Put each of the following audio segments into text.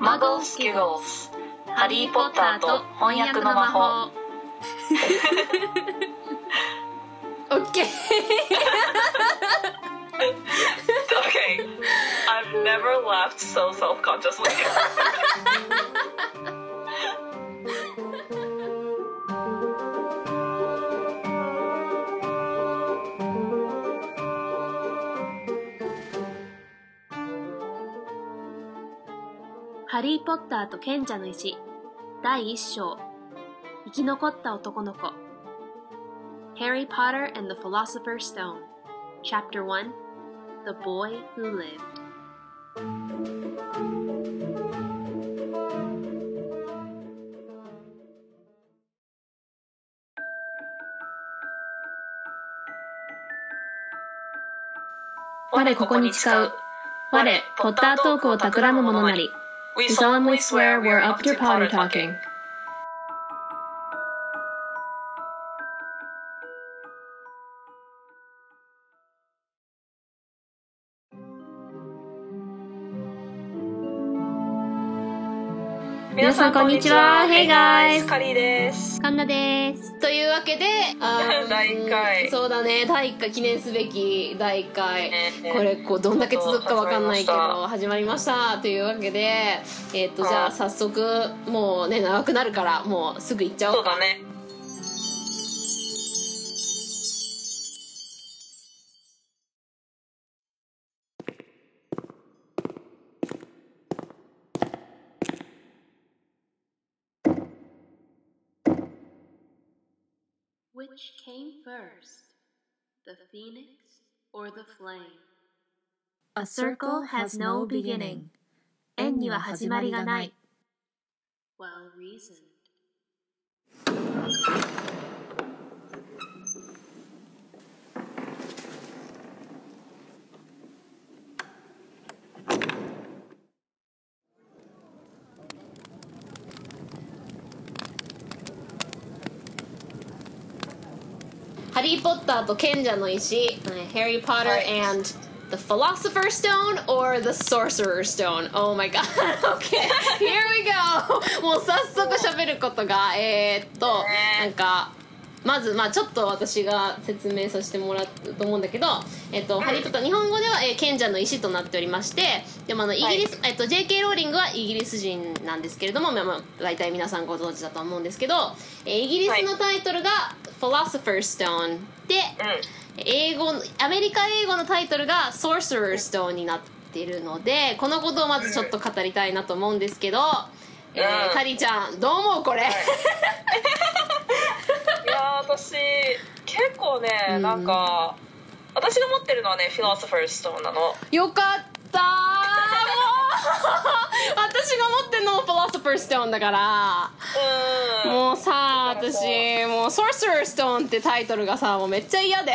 マゴスキゴスハリー・ポッターと翻訳の魔法オッケー Okay I've never laughed so self-consciously「 リー・ポッターと賢者の石」第1章生き残った男の子 Harry Potter and the Philosopher's Stone Chapter 1 The Boy Who Lived 我ここに誓う。我、ポッタートークを企む者なり。We solemnly swear we're up to Potter talking. 皆さんこんにちは Hey guys カリーです 神田です。というわけで、あー第一回そうだね、第1回記念すべき第1回。ねこれ、こう、どんだけ続くかわかんないけど、始まりました。というわけで、えっ、と、じゃあ早速、もうね、長くなるから、もうすぐ行っちゃおうか。そうだね Which came first, the phoenix or the flame? A circle has no beginning. 円には始まりがない。 Well reasoned. リー・ポッターと賢者の石、Harry Potter はい and the Philosopher's Stone or the Sorcerer's Stone. Oh my god. Okay, here we go. もう早速喋ることが、えーっと、なんか、まず、まあちょっと私が説明させてもらうと思うんだけど、えっと、ハリー・ポッター、日本語では、えー賢者の石となっておりまして、でもあの、イギリス、えっと、JK ローリングはイギリス人なんですけれども、まあまあ、大体皆さんご存知だと思うんですけど、えーイギリスのタイトルが、Philosopher's Stone で、英語のアメリカ英語のタイトルが Sorcerer's Stone になってるのでこのことをまずちょっと語りたいなと思うんですけど、えーうん。カリちゃんどう思うこれ、い。やー私結構ね、うん。なんか私が持ってるのはねフィロソファーストーンなの。よかっ私が持ってるのも Philosopher's Stone だから。うん。もうさだからさ私もう Sorcerer's Stone ってタイトルがさもうめっちゃ嫌で。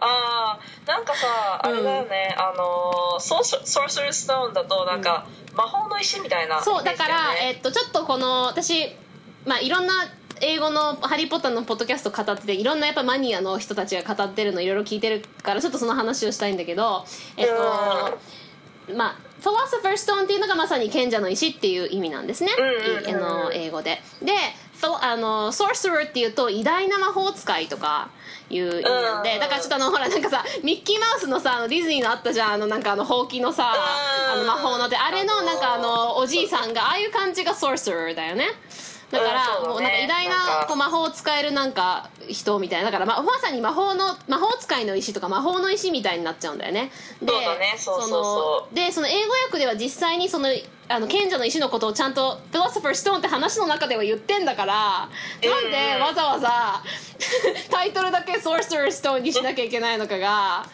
あーなんかさあれだよね、あのソーソーサルストーンだとなんか、魔法の石みたいなそうだから、えっとちょっとこの私まあいろんな英語の「ハリー・ポッター」のポッドキャスト語ってていろんなやっぱマニアの人たちが語ってるのいろいろ聞いてるからちょっとその話をしたいんだけどえっとまあ「フィロソファー・ストーン」っていうのがまさに賢者の石っていう意味なんですね、うんうんあの英語で。であのソーサラーっていうと偉大な魔法使いとかいう意味なんで、うん。だからちょっとあのほらなんかさミッキーマウスのさあのディズニーのあったじゃんあのなんかあのほうきのさあうん。の魔法のであれのなんかあのおじいさんがああいう感じがソーサラーだよねだから、うんそうだね。もうなんか偉大なんか。なこう魔法を使えるなんか人みたいな。だからままさに魔法の魔法使いの石とか魔法の石みたいになっちゃうんだよね。でそうだね。そうそうそう。のでその英語訳では実際にそのあの賢者の石のことをちゃんと「Philosopher's Stone」って話の中では言ってんだからなんでわざわざ タイトルだけ「Sorcerer's Stone」にしなきゃいけないのかが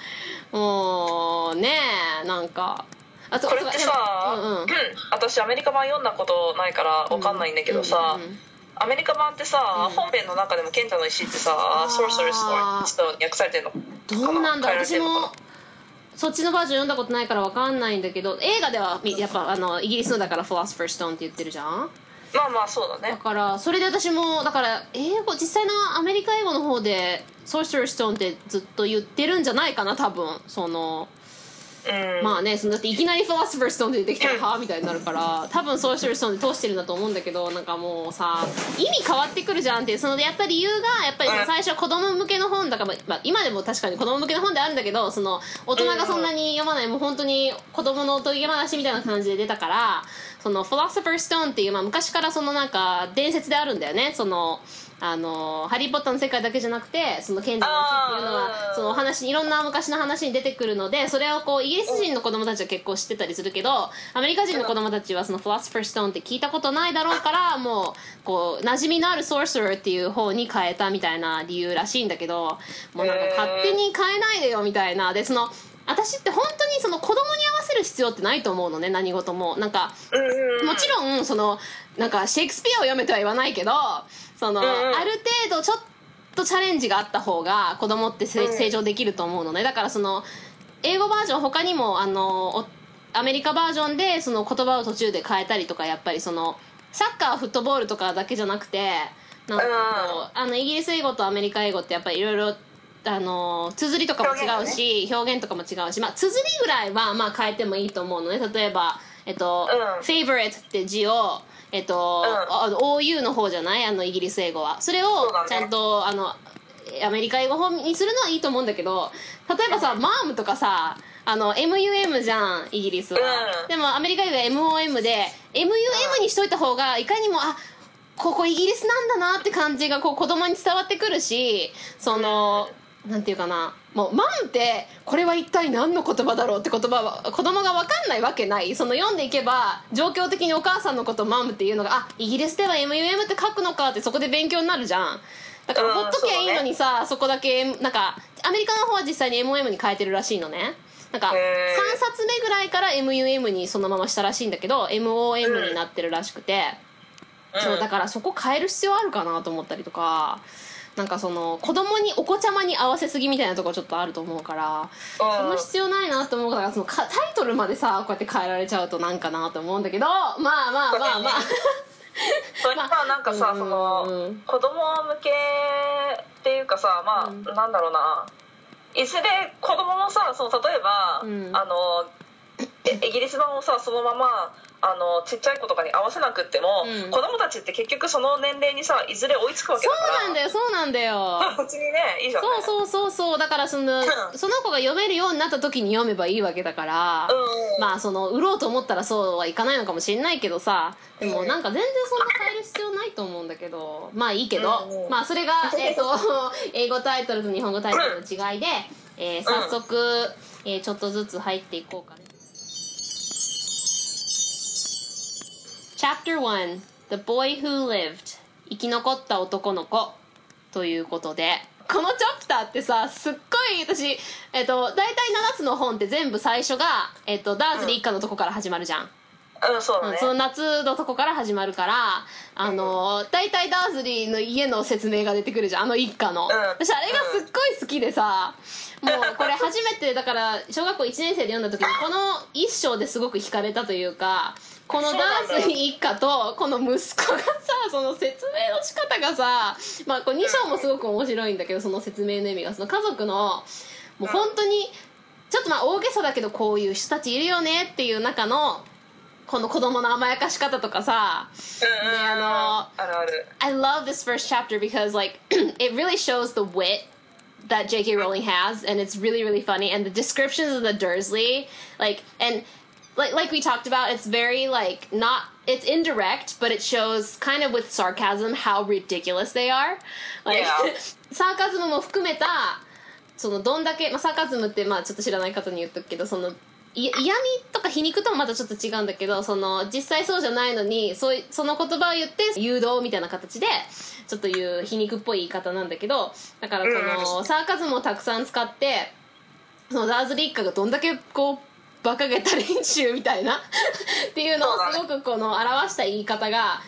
もうねえなんかあとこれってさ、うんうん。私アメリカ版読んだことないからわかんないんだけどさ、うんうんうんアメリカ版ってさ、うん。本編の中でも賢者の石ってさソー。サルストーンちょっと訳されてんのどうなんだ私もそっちのバージョン読んだことないからわかんないんだけど映画ではみやっぱあのイギリスのだから「Philosopher's Stone」って言ってるじゃん？まあまあそうだだねからそれで私もだから英語実際のアメリカ英語の方で「Sorcerer's Stone」ってずっと言ってるんじゃないかな多分。そのうん。まあねそのだっていきなりフィロソファーストーンで出てきたらはあみたいになるから多分ソーシャルストーンで通してるんだと思うんだけどなんかもうさ意味変わってくるじゃんっていうそのやった理由がやっぱり最初子供向けの本だから、まあ、今でも確かに子供向けの本であるんだけどその大人がそんなに読まないもう本当に子供のおとぎ話みたいな感じで出たからそのフィロソファーストーンっていう、まあ、昔からそのなんか伝説であるんだよね。そのあのハリー・ポッターの世界だけじゃなくてその賢者の石っていうのあはー。そのお話いろんな昔の話に出てくるのでそれをこうイギリス人の子供たちは結構知ってたりするけどアメリカ人の子供たちはそのフィロソファーストーンって聞いたことないだろうからもうこう馴染みのあるソーサラーっていう方に変えたみたいな理由らしいんだけどもうなんか勝手に変えないでよみたいな。でその私って本当にその子供に合わせる必要ってないと思うのね何事も。なんかもちろんそのなんかシェイクスピアを読めとは言わないけどその、うんうん。ある程度ちょっとチャレンジがあった方が子供って成長できると思うのね。だからその英語バージョン他にもあのおアメリカバージョンでその言葉を途中で変えたりとかやっぱりそのサッカーフットボールとかだけじゃなくてなんかこうあのイギリス英語とアメリカ英語ってやっぱりいろいろあの綴りとかも違うし表現とかも違うし、まあ、綴りぐらいはまあ変えてもいいと思うのね。例えば、えっとうん。favorite って字を、えっとうん。OU の方じゃない？あのイギリス英語は。それをちゃんと、あのアメリカ英語本にするのはいいと思うんだけど例えばさ、マームとかさあの MUM じゃんイギリスは、うん。でもアメリカ英語は MOM で MUM にしといた方がいかにもあここイギリスなんだなって感じがこう子供に伝わってくるしその、なんていうかなもう「マン」ってこれは一体何の言葉だろうって言葉は子供が分かんないわけない。その読んでいけば状況的にお母さんのことを「マム」っていうのがあイギリスでは MUM って書くのかってそこで勉強になるじゃん。だからうんほっときゃいいのにさそ,、こだけなんかアメリカの方は実際に MOM に変えてるらしいのね。なんか3へー。冊目ぐらいから MUM にそのまましたらしいんだけど MOM になってるらしくて、そうだからそこ変える必要あるかなと思ったりとかなんかその子供にお子ちゃまに合わせすぎみたいなところちょっとあると思うからその必要ないなと思うからそのかタイトルまでさこうやって変えられちゃうとなんかなと思うんだけどまあまあまあまあ。それさなんかさうんそのうん。子供向けっていうかさまあなんだろうな。いずれ子供もさその例えばうん。あのえ イギリス版をさそのままあのちっちゃい子とかに合わせなくっても、うん。子供たちって結局その年齢にさいずれ追いつくわけそだから。うなんだよそうなんだよ。別 にねいいじゃん。ねそうそうそうそう。だからそのその子が読めるようになった時に読めばいいわけだから、うん。まあその売ろうと思ったらそうはいかないのかもしれないけどさでもなんか全然そんな変える必要ないと思うんだけどまあいいけど、うんうん。まあそれが、えー、と英語タイトルと日本語タイトルの違いで、えー早速、えーちょっとずつ入っていこうかね Chapter 1 The Boy Who Lived. 生き残った男の子。ということで。このチャプターってさすっごい私、えっと大体7つの本って全部最初が、えっとダーズリー一家のとこから始まるじゃん、うん。そね。うんその夏のとこから始まるからあの大体ダーズリーの家の説明が出てくるじゃんあの一家の、私あれがすっごい好きでさもうこれ初めてだから小学校1年生で読んだ時にこの一章ですごく惹かれたというかこのダーズリー一家とこの息子がさその説明の仕方がさまあこれ2章もすごく面白いんだけどその説明の意味がその家族のもう本当にちょっとまあ大げさだけどこういう人たちいるよねっていう中のこの子供の甘やかし方とかさうんうんうんであのあるある I love this first chapter because like it really shows the wit that J.K. Rowling has, and it's really really funny. And the descriptions of the Dursley, like and like like we talked about, it's very like not it's indirect, but it shows kind of with sarcasm how ridiculous they are. Like Yeah. サーカズムも含めたそのどんだけ、まあ、サーカズムってまあちょっと知らない方に言っとくけどそのい嫌味とか皮肉ともまたちょっと違うんだけどその実際そうじゃないのにそういその言葉を言って誘導みたいな形でちょっと言う皮肉っぽい言い方なんだけどだからその、サーカズムをたくさん使ってそのダーズリー一家がどんだけこう馬鹿げた連中みたいな。っていうのをすごくこの表した言い方が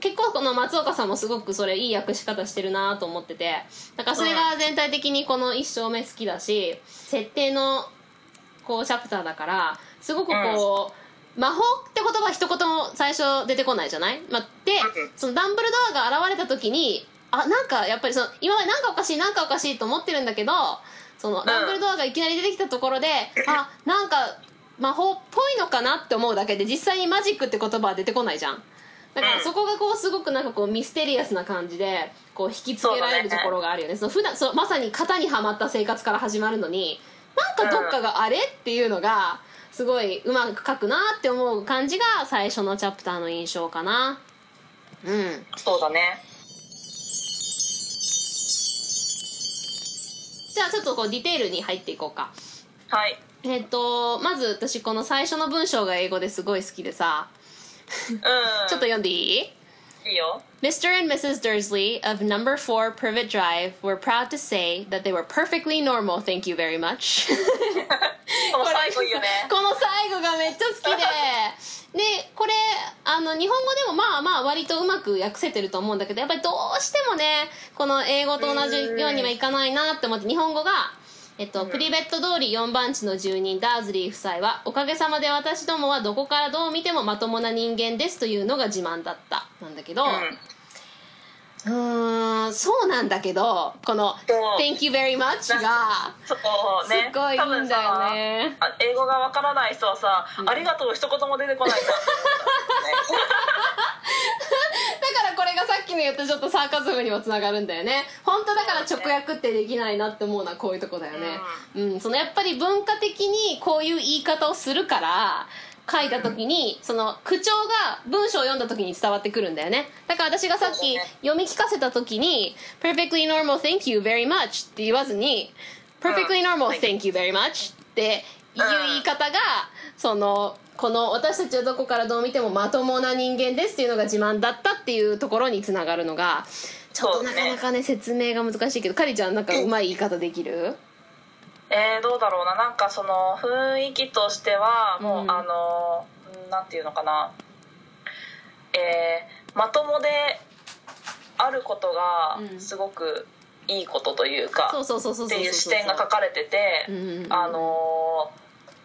結構この松岡さんもすごくそれいい訳し方してるなと思ってて。だからそれが全体的にこの一章目好きだし設定のこうチャプターだからすごくこう、魔法って言葉は一言も最初出てこないじゃない、まあ、でうん。そのダンブルドアが現れた時にあなんかやっぱりその今までなんかおかしいなんかおかしいと思ってるんだけどそのダンブルドアがいきなり出てきたところで、あなんか魔法っぽいのかなって思うだけで実際にマジックって言葉は出てこないじゃん。だからうん。そこがこうすごくなんかこうミステリアスな感じでこう引きつけられるところがあるよね。その普段そうまさに型にはまった生活から始まるのになんかどっかがあれっていうのがすごいうまく書くなって思う感じが最初のチャプターの印象かな。うん。そうだね。じゃあちょっとこうディテールに入っていこうか。はいえっ、とまず私この最初の文章が英語ですごい好きでさうんちょっと読んでいい？いいよ Mr. and Mrs. Dursley of number 4 Privet Drive were proud to say that they were perfectly normal, thank you very much. この最後言うね この最後がめっちゃ好きで。で、これ、あの、日本語でもまあまあ割とうまく訳せてると思うんだけど、やっぱりどうしてもね、この英語と同じようにはいかないなって思って、日本語が、えっと、プリベット通り4番地の住人ダーズリー夫妻はおかげさまで私どもはどこからどう見てもまともな人間ですというのが自慢だった。なんだけど、うんそうなんだけどこのそう「Thank you very much」がすごいいいんだよね。英語がわからない人はさ、ありがとう一言も出てこないん だからこれがさっきの言ったちょっとサーカズムにもつながるんだよね。本当だから直訳ってできないなって思うのはこういうとこだよね。うん、そのやっぱり文化的にこういう言い方をするから書いた時にその口調が文章を読んだ時に伝わってくるんだよね。だから私がさっき読み聞かせた時に「perfectly normal thank you very much」って言わずに「perfectly normal thank you very much」っていう言い方がそのこの私たちはどこからどう見てもまともな人間ですっていうのが自慢だったっていうところにつながるのがちょっとなかなかね説明が難しいけどかりちゃんなんかうまい言い方できる？えー、どうだろうな。なんかその雰囲気としてはもう、うんあのうんなんていうのかな。えー、まともであることがうん。すごくいいことというか、そうそうそうそうそうっていう視点が書かれてて、うんあの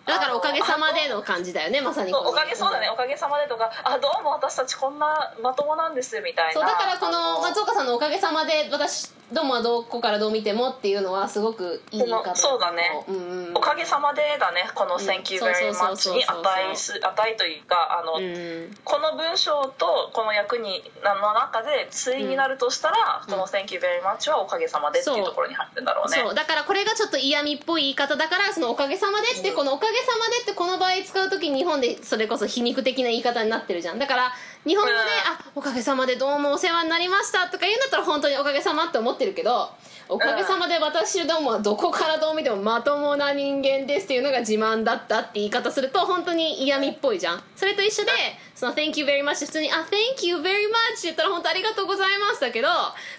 だからおかげさまでの感じだよねまさにおかげそうだね。おかげさまでとかあどうも私たちこんなまともなんですみたいな。そうだからこのあ松岡さんのおかげさまで私どうもはどこからどう見てもっていうのはすごくいい言い方そうだね。うんうん。おかげさまでだねこの「うん Thank you very much」に値す値というかあの、うん。この文章とこの役にの中で対になるとしたら、うん。この「Thank you very much」はおかげさまでっていうところに入ってるんだろうねそう。だからこれがちょっと嫌味っぽい言い方だからそのおかげさまでってこのおかげさまでってこの場合使う時に日本でそれこそ皮肉的な言い方になってるじゃん。だから日本語でうん「あおかげさまでどうもお世話になりました」とか言うんだったら本当におかげさまって思ってるけどおかげさまで私どもはどこからどう見てもまともな人間ですっていうのが自慢だったって言い方すると本当に嫌味っぽいじゃん。それと一緒でその「Thank you very much」普通に「あ Thank you very much」って言ったら本当ありがとうございますだけど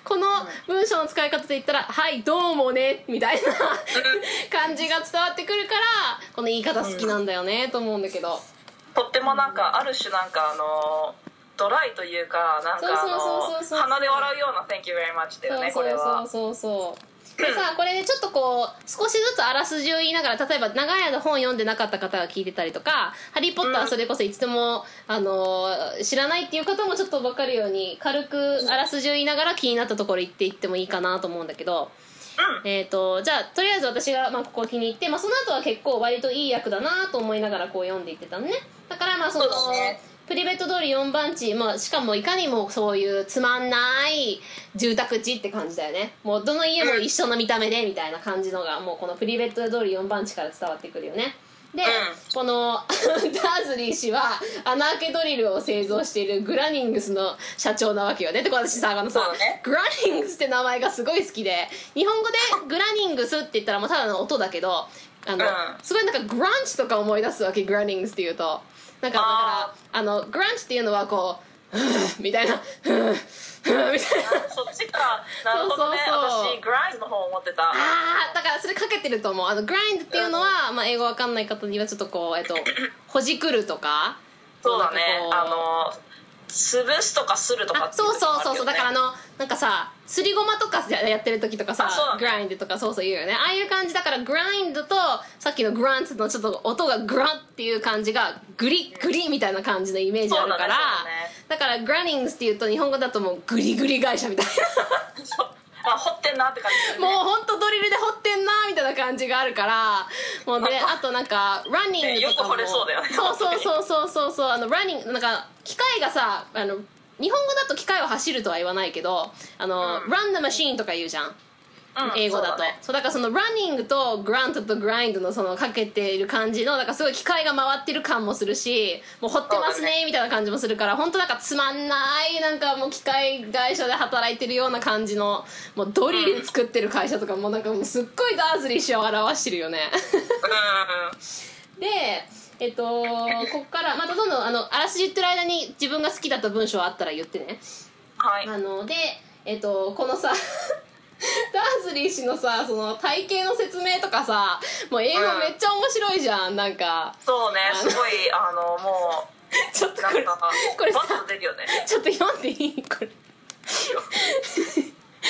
この文章の使い方で言ったら「はいどうもね」みたいな感じが伝わってくるからこの言い方好きなんだよねと思うんだけど。とってもなんかある種なんかあのドライというかなんか鼻で笑うような「Thank you very much」だよねこれはそうそう。そうそうでさこれねちょっとこう少しずつあらすじを言いながら例えば長い間本読んでなかった方が聞いてたりとか「ハリー・ポッター」はそれこそいつでも、あの知らないっていう方もちょっと分かるように軽くあらすじを言いながら気になったところ言っていってもいいかなと思うんだけど、えー、とじゃあとりあえず私がまあここ気に入って、まあ、その後は結構割といい役だなと思いながらこう読んでいってたのね。だからまあそのねプリベット通り4番地、まあ、しかもいかにもそういうつまんない住宅地って感じだよね。もうどの家も一緒の見た目でみたいな感じのがもうこのプリベット通り4番地から伝わってくるよね。で、うん。この ダーズリー氏は穴開けドリルを製造しているグラニングスの社長なわけよね。で私さあのさ、ね。グラニングスって名前がすごい好きで。日本語でグラニングスって言ったらもうただの音だけどあの、うん。すごいなんかグランチとか思い出すわけグラニングスっていうとなんかだあからあのグランチっていうのはこう みたいな みたいな。そっちか。なるほどねそう。そうそう私グラインドの方思ってた。あーだからそれかけてると思う。あのグラインドっていうのは、まあ、英語わかんない方にはちょっとこうえっとほじくるとかそうだね。あの潰すとかするとかあそうそうそうそう。だからあののなんかさすりごまとかやってる時とかさ、ねグラインドとかそうそう言うよね。ああいう感じだからグラインドとさっきのグランツのちょっと音がグランっていう感じがグリグリみたいな感じのイメージあるから。だね。だからグラニングスっていうと日本語だともうグリグリ会社みたいな あ掘ってんなって感じね。もうほんとドリルで掘ってんなみたいな感じがあるからもうね あとなんかランニングとかも、ねよく掘れそうだよねそうそうそうそうそうそうあのランニングなんか機械がさあの日本語だと機械は走るとは言わないけどあの、うん。run the machine とか言うじゃんうん。英語だと。そうね。そうだからそのランニングとグラントとグラインドのそのかけている感じのだからすごい機械が回ってる感もするしもう掘ってますそうだね。みたいな感じもするから本当なんかつまんないなんかもう機械会社で働いてるような感じのもうドリル作ってる会社とかもなんかもうすっごいダーズリー氏を表してるよね。うん。でえっとこっからまたどんどんあのあらすじ言ってる間に自分が好きだった文章あったら言ってね。はい。あのでえっとこのさ ダーズリー氏のさその体型の説明とかさもう英語めっちゃ面白いじゃんなんか。そうねすごいあのも ちょっとこれこれさちょっと読んでいい？これ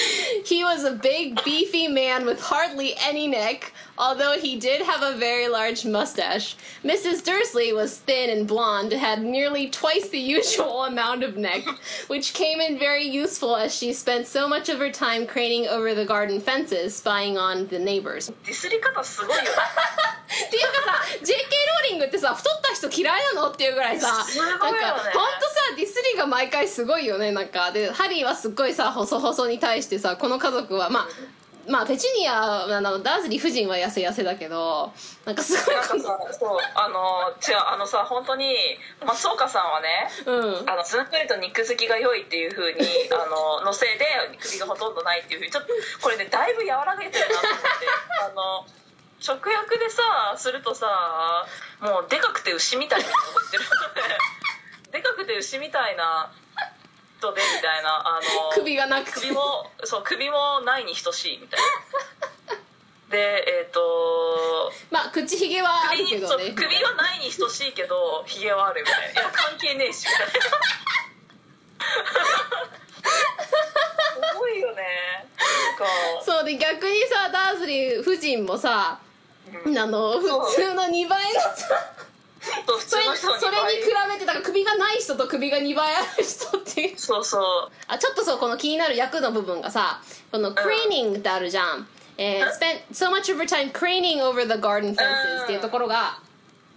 He was a big, beefy man with hardly any neck, although he did have a very large mustache. Mrs. Dursley was thin and blonde, and had nearly twice the usual amount of neck, which came in very useful as she spent so much of her time craning over the garden fences, spying on the neighbors. ディスり方すごいよねっていうかさ JK ローリングってさ太った人嫌いなのっていうぐらいさすごいよねなんかほんとさディスリーが 毎回すごいよね。なんかでハリーはすっごいさ細々に対してさこの家族はまあまあペチュニアあのダーズリー夫人は痩せ痩せだけどなんかすごいなんかさそうあの違うあのさ本当に松岡さんはねうん。あのずんぐりと肉付きが良いっていうふうにあののせいで首がほとんどないっていうふうにちょっとこれねだいぶ和らげてるなと思って。あの直訳でさするとさもうでかくて牛みたいなこと言ってる。でかくて牛みたいな人でみたいなあの 首がなくて。首もそう首もないに等しいみたいな。でえっ、とまあ口ひげはあるけどね。首はないに等しいけどひげはあるみたいな。いや関係ねえしみたいな。すごいよね。そうで逆にさダーズリー夫人もさうん。あの普通の2倍のさそう普通の人にそれに比べてだから首がない人と首が2倍ある人っていう。そうそう。あちょっとそうこの気になる役の部分がさこの craning ってあるじゃん、えー spent so much of her time craning over the garden fences っていうところが、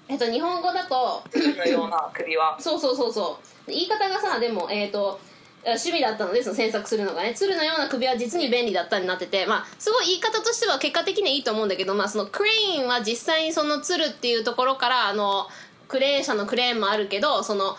えっと日本語だと鶴のような首は。そうそうそうそう。言い方がさでもえっ、と趣味だったのでその詮索するのがね。鶴のような首は実に便利だったになっててまあすごい言い方としては結果的にはいいと思うんだけどまあそのクレインは実際にその鶴っていうところからあのクレーン車のクレーンもあるけどその、こ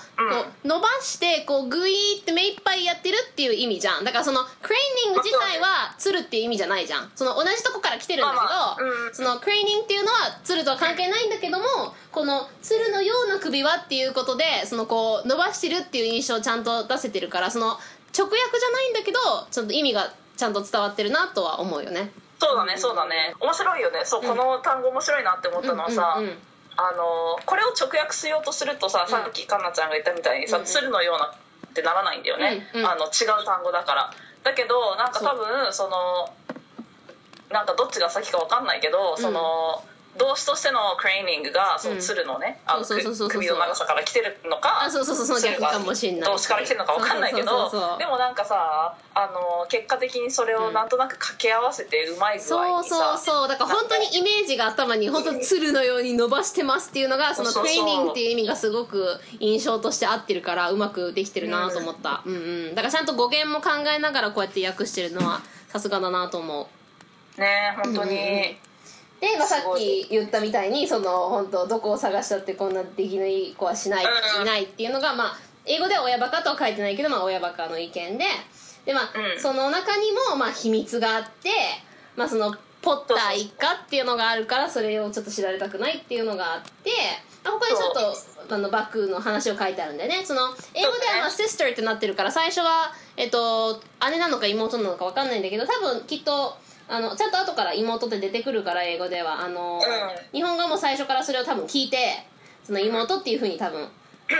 う伸ばしてこうグイーって目いっぱいやってるっていう意味じゃん。だからそのクレーニング自体は鶴っていう意味じゃないじゃん。その同じとこから来てるんだけど、そのクレーニングっていうのは鶴とは関係ないんだけどもこの鶴のような首はっていうことでそのこう伸ばしてるっていう印象をちゃんと出せてるからその直訳じゃないんだけどちょっと意味がちゃんと伝わってるなとは思うよね。そうだねそうだね。面白いよね。そうこの単語面白いなって思ったのはさ、うんうんうんあのこれを直訳しようとするとさ、さっきかなちゃんが言ったみたいにさ、うんうん。鶴のようなってならないんだよね、うんうん。あの違う単語だから。だけどなんか多分そのなんかどっちが先か分かんないけど、その動詞としてのクレーニングがその鶴のね、あのそうそうそうそうそう。首の長さから来てるのかあそうそうそうその逆かもしんない。動詞から来てるのか分かんないけどそうそうそうそうでもなんかさあの結果的にそれをなんとなく掛け合わせてうまい具合そうにさそうそうだから本当にイメージが頭に本当に鶴のように伸ばしてますっていうのがそのそうそう。そうトレーニングっていう意味がすごく印象として合ってるからうまくできてるなと思った、うん、うんだからちゃんと語源も考えながらこうやって訳してるのはさすがだなと思う。ね本当に、うんうんうんで、まあ、さっき言ったみたいにその本当どこを探したってこんな出来のいい子はしない、うんいないっていうのが、まあ、英語では親バカとは書いてないけど、まあ、親バカの意見で。で、まあうん。その中にも、まあ、秘密があって、まあ、そのポッター一家っていうのがあるからそれをちょっと知られたくないっていうのがあってまあ他にちょっとあのバックの話を書いてあるんだよね。その英語では、まあ、そ sister ってなってるから最初は、えっと、姉なのか妹なのか分かんないんだけど多分きっとあのちゃんと後から妹って出てくるから英語では。あの、ん。日本語も最初からそれを多分聞いてその妹っていうふうに多分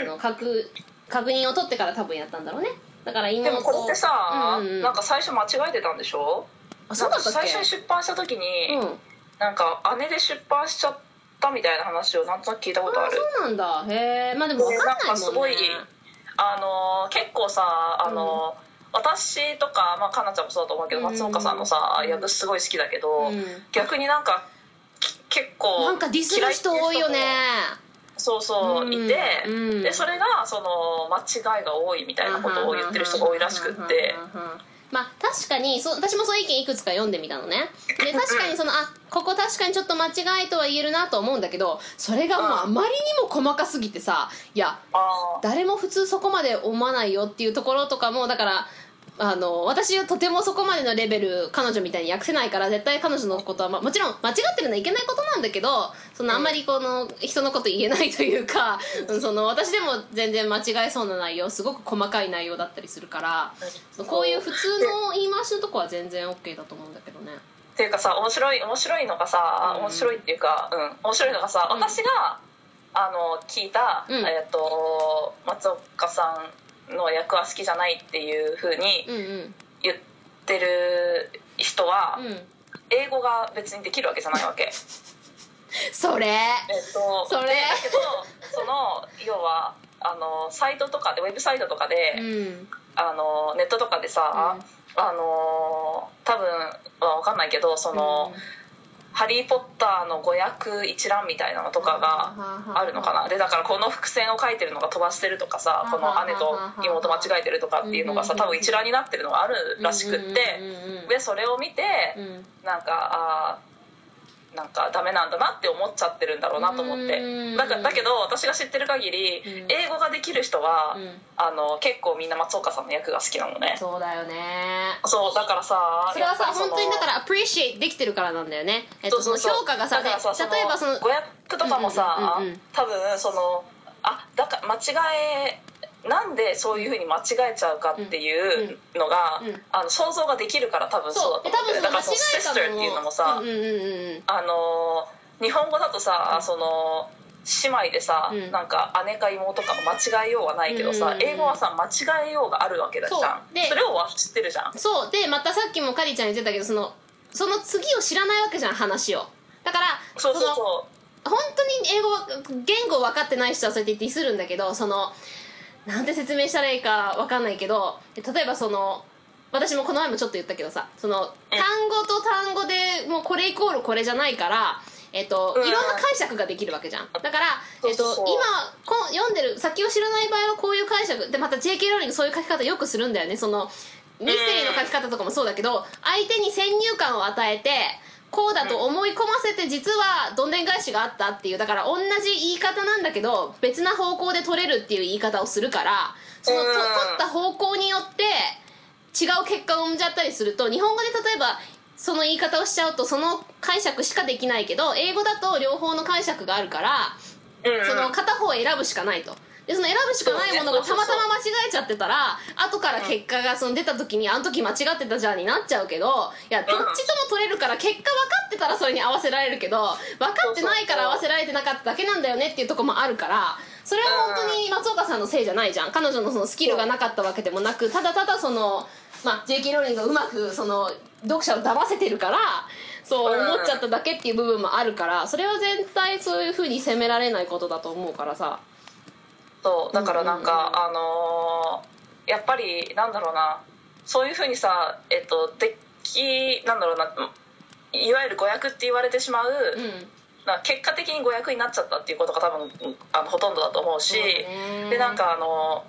あの確確認を取ってから多分やったんだろうね。だから妹でもこれってさ、うんうんうん。なんか最初間違えてたんでしょ？あそうだった最初に出版した時に、うん。なんか姉で出版しちゃったみたいな話をなんとなく聞いたことある。そうなんだ。へえまあでも分かんないもんね。なんかすごいあの結構さあの、私とか、まあ、かなちゃんもそうだと思うけどうん。松岡さんのさ役すごい好きだけど、うん。逆になんかき結構なんかディスる人多いよね。そうそう、うんいて、うん。でそれがその間違いが多いみたいなことを言ってる人が多いらしくって。まあ確かにそう私もそういう意見いくつか読んでみたのね。で確かにそのあここ確かにちょっと間違いとは言えるなと思うんだけどそれがもうあまりにも細かすぎてさいや誰も普通そこまで思わないよっていうところとかもだからあの私はとてもそこまでのレベル彼女みたいに訳せないから絶対彼女のことは、まあ、もちろん間違ってるのはいけないことなんだけどそのあんまりこの人のこと言えないというか、うん。その私でも全然間違えそうな内容すごく細かい内容だったりするからそうこういう普通の言い回しのとこは全然 OK だと思うんだけどね。っていうかさ面白い面白いのがさ、うん。面白いっていうかうん。面白いのがさ、うん。私があの聞いた、うん。えっと松岡さんの役は好きじゃないっていうふうにうんうん言ってる人は、うん、英語が別にできるわけじゃないわけ。それ。えっと、それ。でだけどその要はあのサイトとかでウェブサイトとかで、うん。あのネットとかでさ、あの多分は分かんないけどその、ハリー・ポッター」の語訳一覧みたいなのとかがあるのかな。でだからこの伏線を書いてるのが飛ばしてるとかさこの姉と妹間違えてるとかっていうのがさ多分一覧になってるのがあるらしくってでそれを見てうん。なんかあーなんかダメなんだなって思っちゃってるんだろうなと思って。うん。だからだけど私が知ってる限りうん。英語ができる人はうん。あの結構みんな松岡さんの役が好きなのねそうだよね。そうだからさそれはさ本当にだからアプリシエできてるからなんだよね、えっと、その評価がさだからさで例えばその語訳とかもさ、うんうんうんうん。多分そのあだから間違えなんでそういうふうに間違えちゃうかっていうのが、あの想像ができるから多分そうだと思う。んだからそのシスターっていうのもさ、あの日本語だとさ、その姉妹でさ、うん。なんか姉か妹か間違えようはないけどさ、英語はさ間違えようがあるわけだじゃんでそれを知ってるじゃん。そう。でまたさっきもカリちゃん言ってたけどそのその次を知らないわけじゃん話を。だからそうそうのそ本当に英語は言語分かってない人はそうやってディスるんだけどそのなんて説明したらいいか分かんないけど例えばその私もこの前もちょっと言ったけどさその単語と単語でもうこれイコールこれじゃないからえっと、うん。いろんな解釈ができるわけじゃん。だから、えっと、今こう読んでる先を知らない場合はこういう解釈でまた JK ローリングそういう書き方よくするんだよね。そのミステリーの書き方とかもそうだけど相手に先入観を与えてこうだと思い込ませて実はどんでん返しがあったっていうだから同じ言い方なんだけど別な方向で取れるっていう言い方をするからその取った方向によって違う結果を生んじゃったりすると日本語で例えばその言い方をしちゃうとその解釈しかできないけど英語だと両方の解釈があるからその片方を選ぶしかないと。でその選ぶしかないものがたまたま間違えちゃってたら後から結果がその出た時にあの時間違ってたじゃんになっちゃうけどいやどっちとも取れるから結果分かってたらそれに合わせられるけど分かってないから合わせられてなかっただけなんだよねっていうところもあるからそれは本当に松岡さんのせいじゃないじゃん。彼女のそのスキルがなかったわけでもなくただただその、まあ、JK ローリングがうまくその読者を騙せてるからそううん思っちゃっただけっていう部分もあるからそれは絶対そういうふうに責められないことだと思うからさそうだからなんか、うんうんあのーやっぱりなんだろうな。そういうふうにさえっとデッキなんだろうないわゆる誤訳って言われてしまう、うん。な結果的に誤訳になっちゃったっていうことが多分あのほとんどだと思うしそうでなんかあの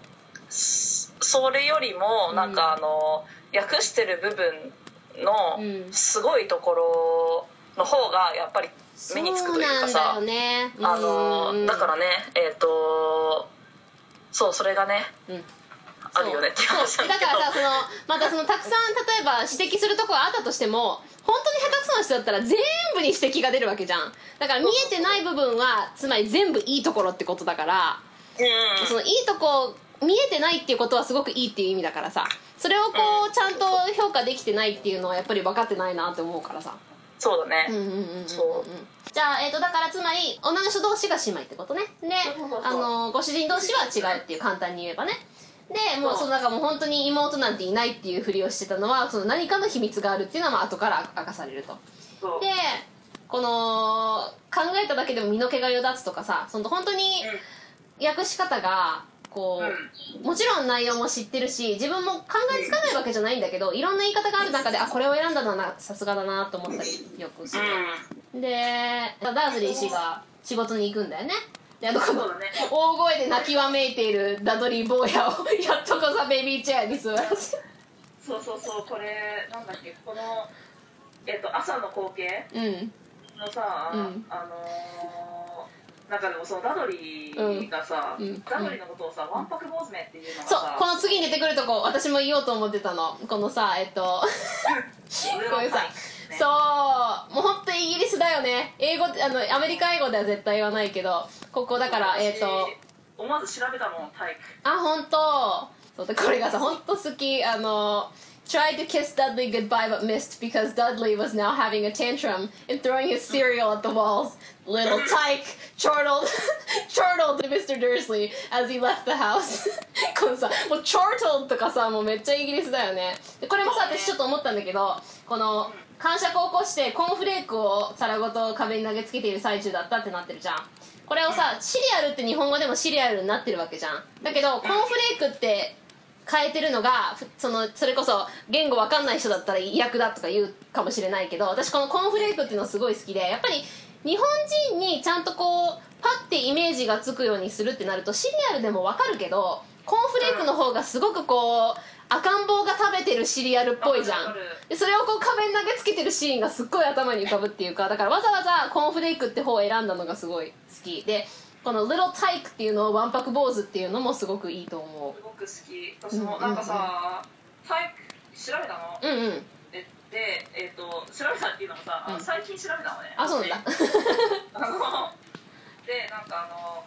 そそれよりもなんかあの、訳してる部分うん。のすごいところの方がやっぱり目につくというかさ。ねあのうん。だからねえっ、とそうそれがねうん。あるよねってだけど。だからさそのまたそのたくさん例えば指摘するところがあったとしても本当に下手くそな人だったら全部に指摘が出るわけじゃん。だから見えてない部分はつまり全部いいところってことだからうん。そのいいとこ見えてないっていうことはすごくいいっていう意味だからさ。それをこうちゃんと評価できてないっていうのはやっぱり分かってないなって思うからさそうだね、うんうんうんうんうんそう。じゃあ、えー、とだからつまり女の人同士が姉妹ってことね。であのご主人同士は違うっていう簡単に言えばね。でもうそのなんかもう本当に妹なんていないっていうふりをしてたのはその何かの秘密があるっていうのはまあ後から明かされると。でこの考えただけでも身の毛がよだつとかさその本当に訳し方がこう、もちろん内容も知ってるし自分も考えつかないわけじゃないんだけどいろんな言い方がある中であこれを選んだのはなさすがだなと思ったりよくする、でダーズリー氏が仕事に行くんだよね。であのこの大声で泣きわめいているダドリー坊やをやっとこさベビーチェアに座らせそうそうそうこれなんだっけこのえっと朝の光景うん。のさ、うん。あのー、なんかでもそのダドリーがさ、うん。うん。ダドリーのことをさ、わんぱく坊主めっていうのがそうさこの次に出てくるとこ私も言おうと思ってたの。このさえっと 上こういうさ、ね。そうもう本当イギリスだよね。英語あのアメリカ英語では絶対言わないけどここだからえっ、と思わず調べたもん体育。あ本当そうでこれがさ本当好き。あの tried to kiss Dudley goodbye but missed because Dudley was now having a tantrum and throwing his cereal at the walls. Little tyke chortled, chortled to Mr. Dursley as he left the house. このさ、もう chortled とかさ、もうめっちゃイギリスだよね。でこれもさ、私ちょっと思ったんだけど、この感触を起こしてコーンフレークを皿ごと壁に投げつけている最中だったってなってるじゃん。これをさ、シリアルって日本語でもシリアルになってるわけじゃん。だけど、コーンフレークって変えてるのがふそのそれこそ言語わかんない人だったら違約だとか言うかもしれないけど私このコーンフレークっていうのすごい好きでやっぱり日本人にちゃんとこうパッてイメージがつくようにするってなるとシリアルでもわかるけどコーンフレークの方がすごくこう赤ん坊が食べてるシリアルっぽいじゃん。でそれをこう壁に投げつけてるシーンがすっごい頭に浮かぶっていうかだからわざわざコーンフレークって方を選んだのがすごい好き。でこの「Little Tyke」っていうのを「わんぱく坊主」っていうのもすごくいいと思すごく好き。私もなんかさ、体育調べたの、ううんうん。ででえっ、と調べたっていうのもさ、うん。最近調べたのね。あそうなんだ。あのでなんかあの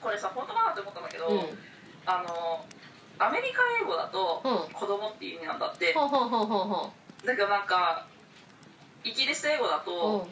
これさ本当かなって思ったんだけど、うん。あのアメリカ英語だとうん。子供っていう意味なんだって、ほうほうほうほうほだけどなんかイギリス英語だうと、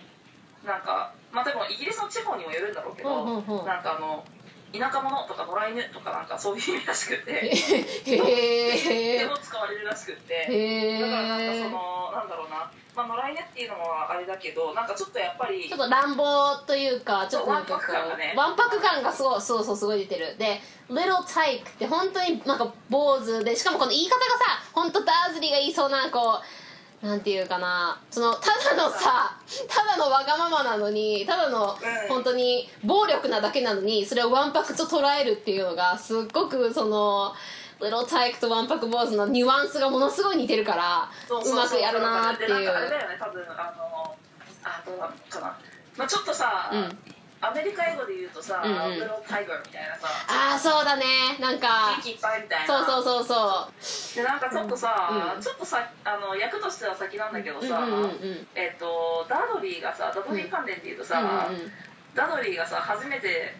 なんかまあでもイギリスの地方にもよるんだろうけど、うんうんうん。なんかあの田舎者とか野良犬とかなんかそういう意味らしくてへえ。でも使われるらしくってへだからなんかそえのなんだろうな、まあ、野良犬っていうのはあれだけどなんかちょっとやっぱりちょっと乱暴というかちょっとなんかこわんぱく感がね。うわんぱく感がすごいそうそうすごい出てる。で「Little Tyke」って本当になんか坊主でしかもこの言い方がさ本当ダーズリーが言いそうなこうなんていうかなそのただのさ ただのわがままなのにただのうん。本当に暴力なだけなのにそれをわんぱくと捉えるっていうのがすっごくその「Little Tyke」とわんぱく坊主のニュアンスがものすごい似てるからそうまくやるなーっていでなんかあれうだよね多分あのあどうなのかな、まあ、ちょっとさ、うんアメリカ英語で言うとさ「うんうん。ブロータイガー」みたいなさああそうだね。なんか元気いっぱいみたいな。そうそうそうそう。でなんかちょっとさ、うん。ちょっとさあの役としては先なんだけどさ、うんうんうんうん。えっ、とダドリーがさダドリー関連っていうとさ、うんうんダドリーがさ初めて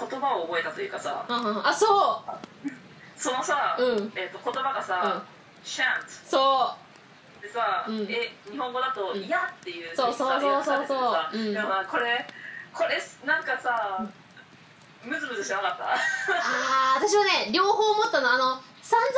言葉を覚えたというかさうんあそそのさ、うん。えっと言葉がさ「シャンうそでさ、うん。え日本語だと「うん。いや」っていうそうそうそうそうそう。さうこれこれなんかさムズムズしなかった？うあー私はね両方思ったの。あの散々考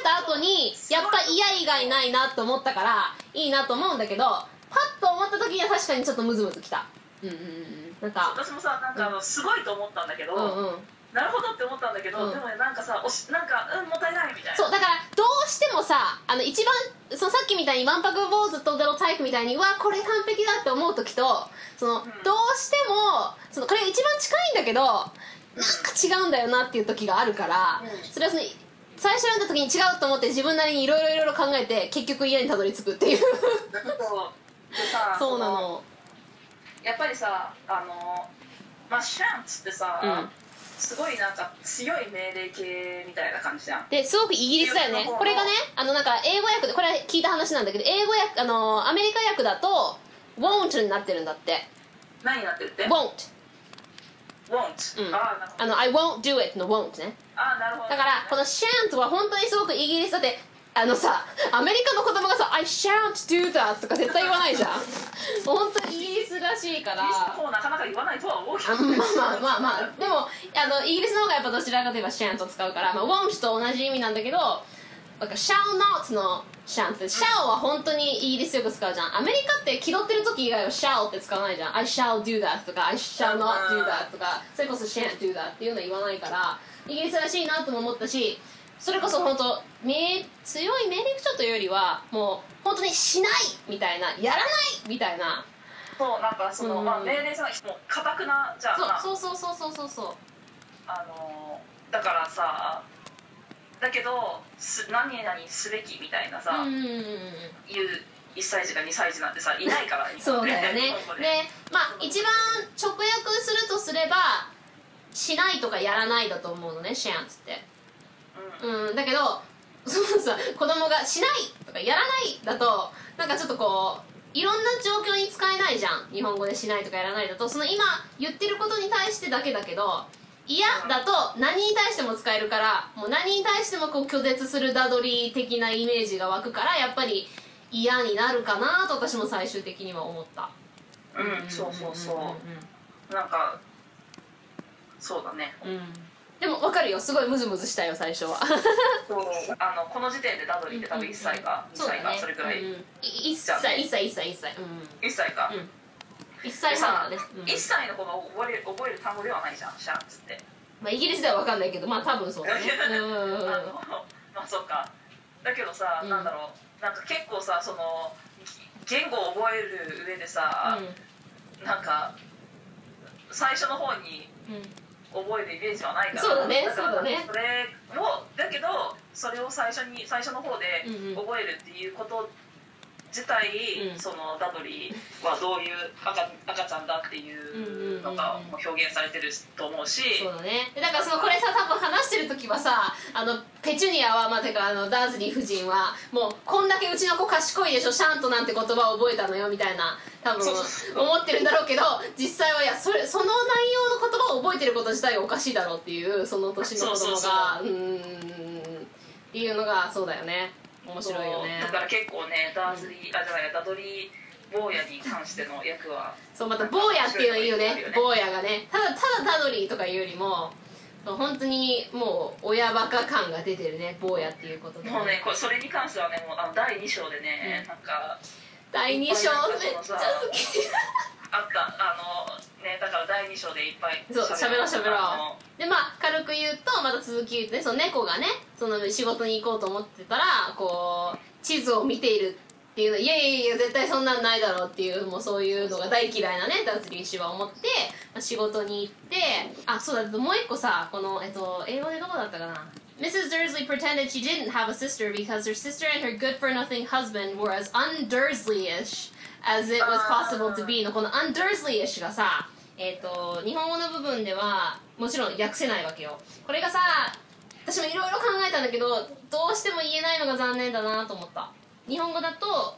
えた後にやっぱ嫌以外ないなと思ったからいいなと思うんだけどパッと思った時には確かにちょっとムズムズきた。うんうんうんなんか私もさなんかあのすごいと思ったんだけど、うんうんなるほどって思ったんだけど、うん。でもねなんかさおしなんかうんもったいないみたいな。そうだからどうしてもさあの一番そのさっきみたいにわんぱく坊主とゼロタイプみたいにうわこれ完璧だって思う時とその、ん。どうしてもそのこれが一番近いんだけどなんか違うんだよなっていう時があるから、うん。それはその最初読んだ時に違うと思って自分なりにいろいろいろいろ考えて結局家にたどり着くっていう。そうなのやっぱりさあのまあシャンツってさ、うんすごいなんか強い命令系みたいな感じじゃん。ですごくイギリスだよね。これがねあのなんか英語訳でこれは聞いた話なんだけど英語訳あのアメリカ訳だと won't になってるんだって。何になってるって？won't won't、うん。ああの I won't do it の won't ね。ああなるほど。だからこの shan't は本当にすごくイギリスだってあのさアメリカの子供がさ I shan't do that とか絶対言わないじゃん。本当にイギリスらしいから。イギリスの方なかなか言わないとは思うけあど、まあまあまあまあ。でもあのイギリスの方がやっぱどちらかといえば shan't を使うから、まあ、won't と同じ意味なんだけどなんか shall not のシャンって shall は本当にイギリスよく使うじゃん。アメリカって気取ってる時以外は shall って使わないじゃん。I shall do that とか I shall not do that とかそれこそ shan't do that っていうの言わないからイギリスらしいなとも思ったしそれこそ本当命強い命令口調というよりはもう本当にしないみたいなやらないみたいな。そうなんかその、うん。まあ、命令じゃないもうかたくなじゃんなそうそうそうそうそうそう。あのだからさだけどす何々すべきみたいなさ、うんうんうんうん。言う1歳児か2歳児なんてさいないから そうだよね。で。でまあ一番直訳するとすればしないとかやらないだと思うのねシャンツってうんうんだけど そのさ子供がしないとかやらないだとなんかちょっとこういろんな状況に使えないじゃん。日本語でしないとかやらないだと。その今言ってることに対してだけだけど嫌だと何に対しても使えるからもう何に対してもこう拒絶するダドリー的なイメージが湧くからやっぱり嫌になるかなと私も最終的には思った。うん、そうそうそう。なんかそうだね。うんうんでも分かるよ。すごいムズムズしたよ最初は。そうあのこの時点でダドリーって多分1歳か2歳かそれくらい、うん、1歳1歳1歳1歳。うん。1歳か、うん。1歳半だね、うん。1歳の子が覚える覚える単語ではないじゃんシャンツって。まあ、イギリスでは分かんないけどまあ多分そうだね。うん。あの まあそっか。だけどさ、うん。なんだろう。なんか結構さその言語を覚える上でさ、なんか最初の方にうんうん覚えるイメージはないからそうだねそうだね。それをだけどそれを最初に最初の方で覚えるっていうこと自体、うん。そのダドリーはどういう赤赤ちゃんだっていうのが表現されてると思うし、そうだね。でだからそのこれさ多分話してる時はさあのペチュニアはまあてかあのダーズリー夫人はもうこんだけうちの子賢いでしょシャントなんて言葉を覚えたのよみたいな多分思ってるんだろうけど実際はいやそれその内容の言葉を覚えてること自体がおかしいだろうっていうその年の子供がうーん。っていうのがそうだよね面白いよね。だから結構ねダーズリー、あじゃないダドリー坊やに関しての役はそうまた坊やっていうのいいよね。坊やがね。ただただタドリーとかいうよりも本当にもう親バカ感が出てるね坊やっていうことで、もうねこれそれに関してはねもうあの第2章でね、うん。なんか第2章めっちゃ好き。あった。あのねだから第2章でいっぱいそう喋ろう。喋ろうあでまあ軽く言うとまた続き言うとねその猫がねその仕事に行こうと思ってたらこう地図を見ているっていうのいやいやいや絶対そんなんないだろうっていうもうそういうのが大嫌いなねダーズリー氏は思って、まあ、仕事に行ってあそうだもう一個さこの、えっと、英語でどこだったかな？Mrs. Dursley pretended she didn't have a sister because her sister and her good-for-nothing husband were as un-Dursley-ish as it was possible to be のこの un-Dursley-ish がさえっ、と日本語の部分ではもちろん訳せないわけよこれがさ私もいろいろ考えたんだけどどうしても言えないのが残念だなと思った日本語だと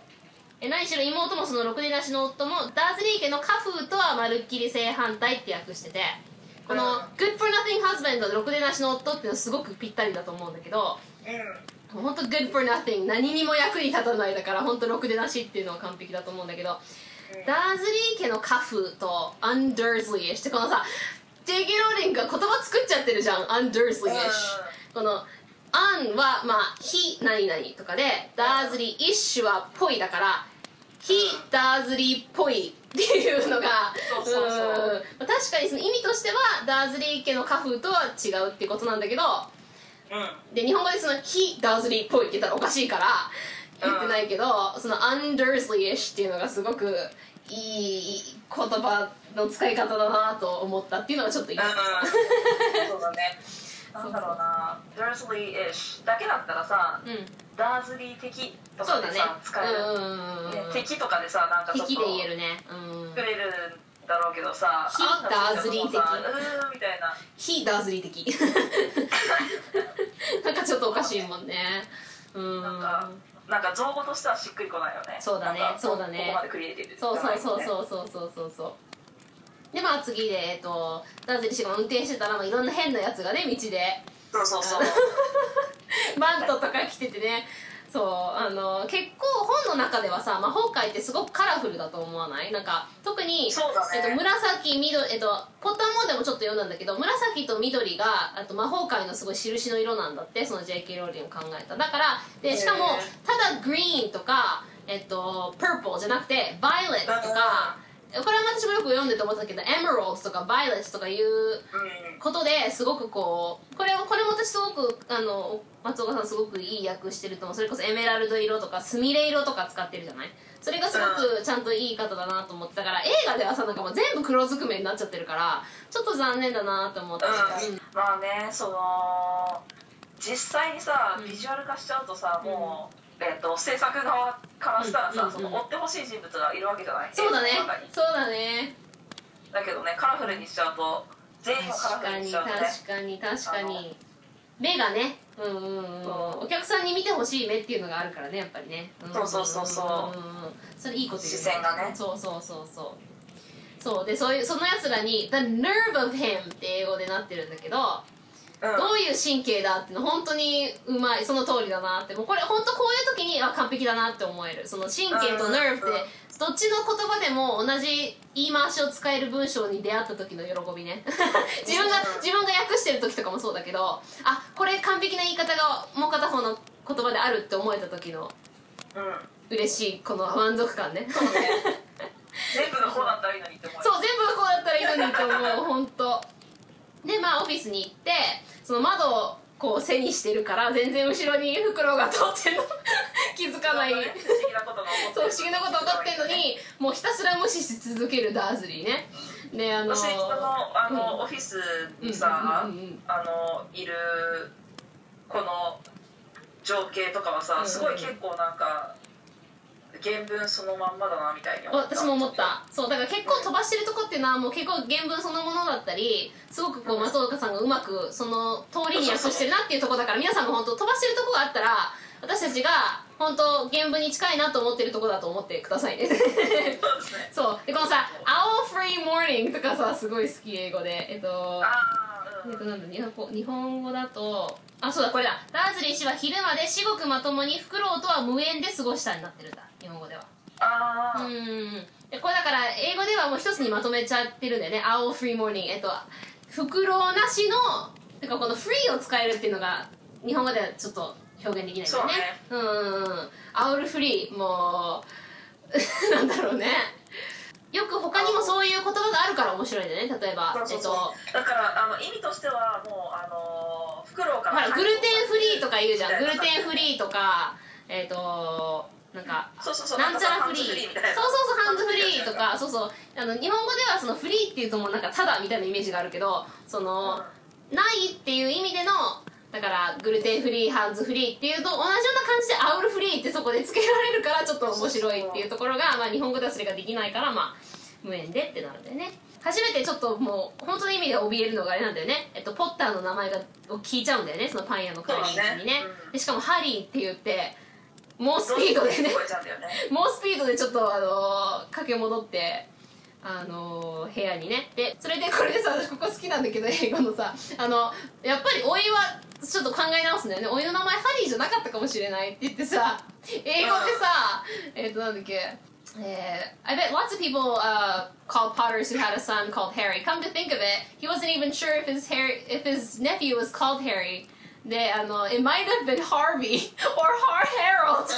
え何しろ妹もそのろくでなしの夫もダーズリー家の家風とはまるっきり正反対って訳しててこのうん Good for nothing husband とろくでなしの夫っていうのはすごくぴったりだと思うんだけどうん。本当 Good for nothing 何にも役に立たないだから本当ろくでなしっていうのは完璧だと思うんだけどダーズリー家の家風と Undersley してこのさ J.K. ローリングが言葉作っちゃってるじゃん Undersley この un はまあ非何々とかでダーズリー ish はぽいだから非ダーズリーっぽいっていうのが確かにその意味としてはダーズリー家の家風とは違うっていうことなんだけどうん。で日本語でその非ダーズリーっぽいって言ったらおかしいから言ってないけど、その undersley-ish っていうのがすごくいい言葉の使い方だなと思ったっていうのがちょっと言い。たかったそうだねなんだろうな。ダーズリー ish だけだったらさうん。ダーズリー的とかでそうだね。さ使える、ね敵とかでさなんかちょっと敵で言えるね。うん。作れるんだろうけどさ非あんたダーズリー的うーんみたいな。非ダーズリー的。なんかちょっとおかしいもんね。うん。なんかなんか造語としてはしっくりこないよね。そうだね。そうだね。ここまでクリエイティブそうそうそううそうそうそうそうそうでまあ次でえっとダーズリー氏が運転してたらまあいろんな変なやつがね道で。そうそうそう。マントとか着ててね。そうあの結構本の中ではさ魔法界ってすごくカラフルだと思わない？なんか特に、そうだね。えっと、紫緑、えっと、ポッターモーでもちょっと読んだんだけど紫と緑があと魔法界のすごい印の色なんだってその JK ローリング考えた。だからでしかもただグリーンとかえっと purple じゃなくて violet とかこれは私もよく読んでて思ったけど emeralds とか violet とかいううんことですごくこうこれをこれも私すごくあの松岡さんすごくいい役してると思う。それこそエメラルド色とかスミレ色とか使ってるじゃない？それがすごくちゃんといい方だなと思ってたから映画ではさなんかもう全部黒ずくめになっちゃってるからちょっと残念だなと思って、うん。まあねその実際にさうん。ビジュアル化しちゃうとさ、もう、えっと制作側からしたらさ、うんうんうんその追ってほしい人物がいるわけじゃない？そうだね。そうだね。だけどねカラフルにしちゃうと全員をカラフルにし確かにちゃうとね。確かに確かに。目がね。うんうんうんお客さんに見てほしい目っていうのがあるからねやっぱりね。んそうそうそうそうんんんそれいいこと言う視線がね。そうそうそうそう。そう。でそういうそのやつらに「The nerve of him」って英語でなってるんだけど、うん。どういう神経だっての本当にうまいその通りだなって。もうこれ本当こういう時にあ完璧だなって思える。その神経とってうん。どっちの言葉でも同じ言い回しを使える文章に出会った時の喜びね。自分がうん自分が訳してる時とかもそうだけどあこれ完璧な言い方がもう片方の言葉であるって思えた時のうん。嬉しいこの満足感ね。全部がこうだったらいいのにって思う。そう全部がこうだったらいいのにって思う。本まあオフィスに行ってその窓をこう背にしてるから全然後ろに袋が通ってんの。気づかない。不思議なことが起こってそう不思議なこと分かってんのにもうひたすら無視し続けるダーズリーね。であの私人のあの、うん。オフィスにさ、うんうんあのいるこの情景とかはさ、すごい結構なんか原文そのまんまだなみたいに私も思った。そうだから結構飛ばしてるとこっていうのはもう結構原文そのものだったりすごくこう松岡さんがうまくその通りに訳してるなっていうところだから皆さんも本当飛ばしてるとこがあったら私たちが本当原文に近いなと思ってるとこだと思ってくださいね。そうでこのさ「Owl Free Morning」とかさすごい好き英語で。えっとあえっとなんだ日本語日本語だとあそうだこれだ。ダーズリー氏は昼まで至極まともにフクロウとは無縁で過ごしたになってるんだ日本語では。ああ、うん。でこれだから英語ではもう一つにまとめちゃってるんだよね「Owl Free Morning」えっとフクロウなしのなんかこの「フリー」を使えるっていうのが日本語ではちょっと表現できないんだよね。うんうんうん。アウルフリーもう なんだろうねよく他にもそういう言葉があるから面白いんだよね例えば。えっと。だからあの意味としてはもうあのフクロウからほらグルテンフリーとか言うじゃん。グルテンフリーとかえっ、となんかそうそうそう。なんちゃらフリー。そうそうそうハンズフリーとか。そうそう。あの日本語ではそのフリーっていうともうなんかただみたいなイメージがあるけどその、ないっていう意味でのだからグルテンフリーハンズフリーっていうと同じような感じでアウルフリーってそこでつけられるからちょっと面白いっていうところが、まあ、日本語ではそれができないからまあ無縁でってなるんだよね。初めてちょっともう本当の意味で怯えるのがあれなんだよね、えっと、ポッターの名前がを聞いちゃうんだよね。そのパン屋の帰り道にね。ね。うん。でしかもハリーって言って猛スピードでね。猛スピードでちょっとあのー駆け戻ってあのー部屋にねでそれでこれでさ私ここ好きなんだけど英語のさあのやっぱりおいはちょっと考え直すんだよねおいの名前ハリーじゃなかったかもしれないって言ってさ英語でさえっ、となんだっけえー I bet lots of people uh, called Potters who had a son called Harry. Come to think of it, he wasn't even sure if his Harry, if his nephew was called Harry. で、あの、it might have been Harvey or Har Harold.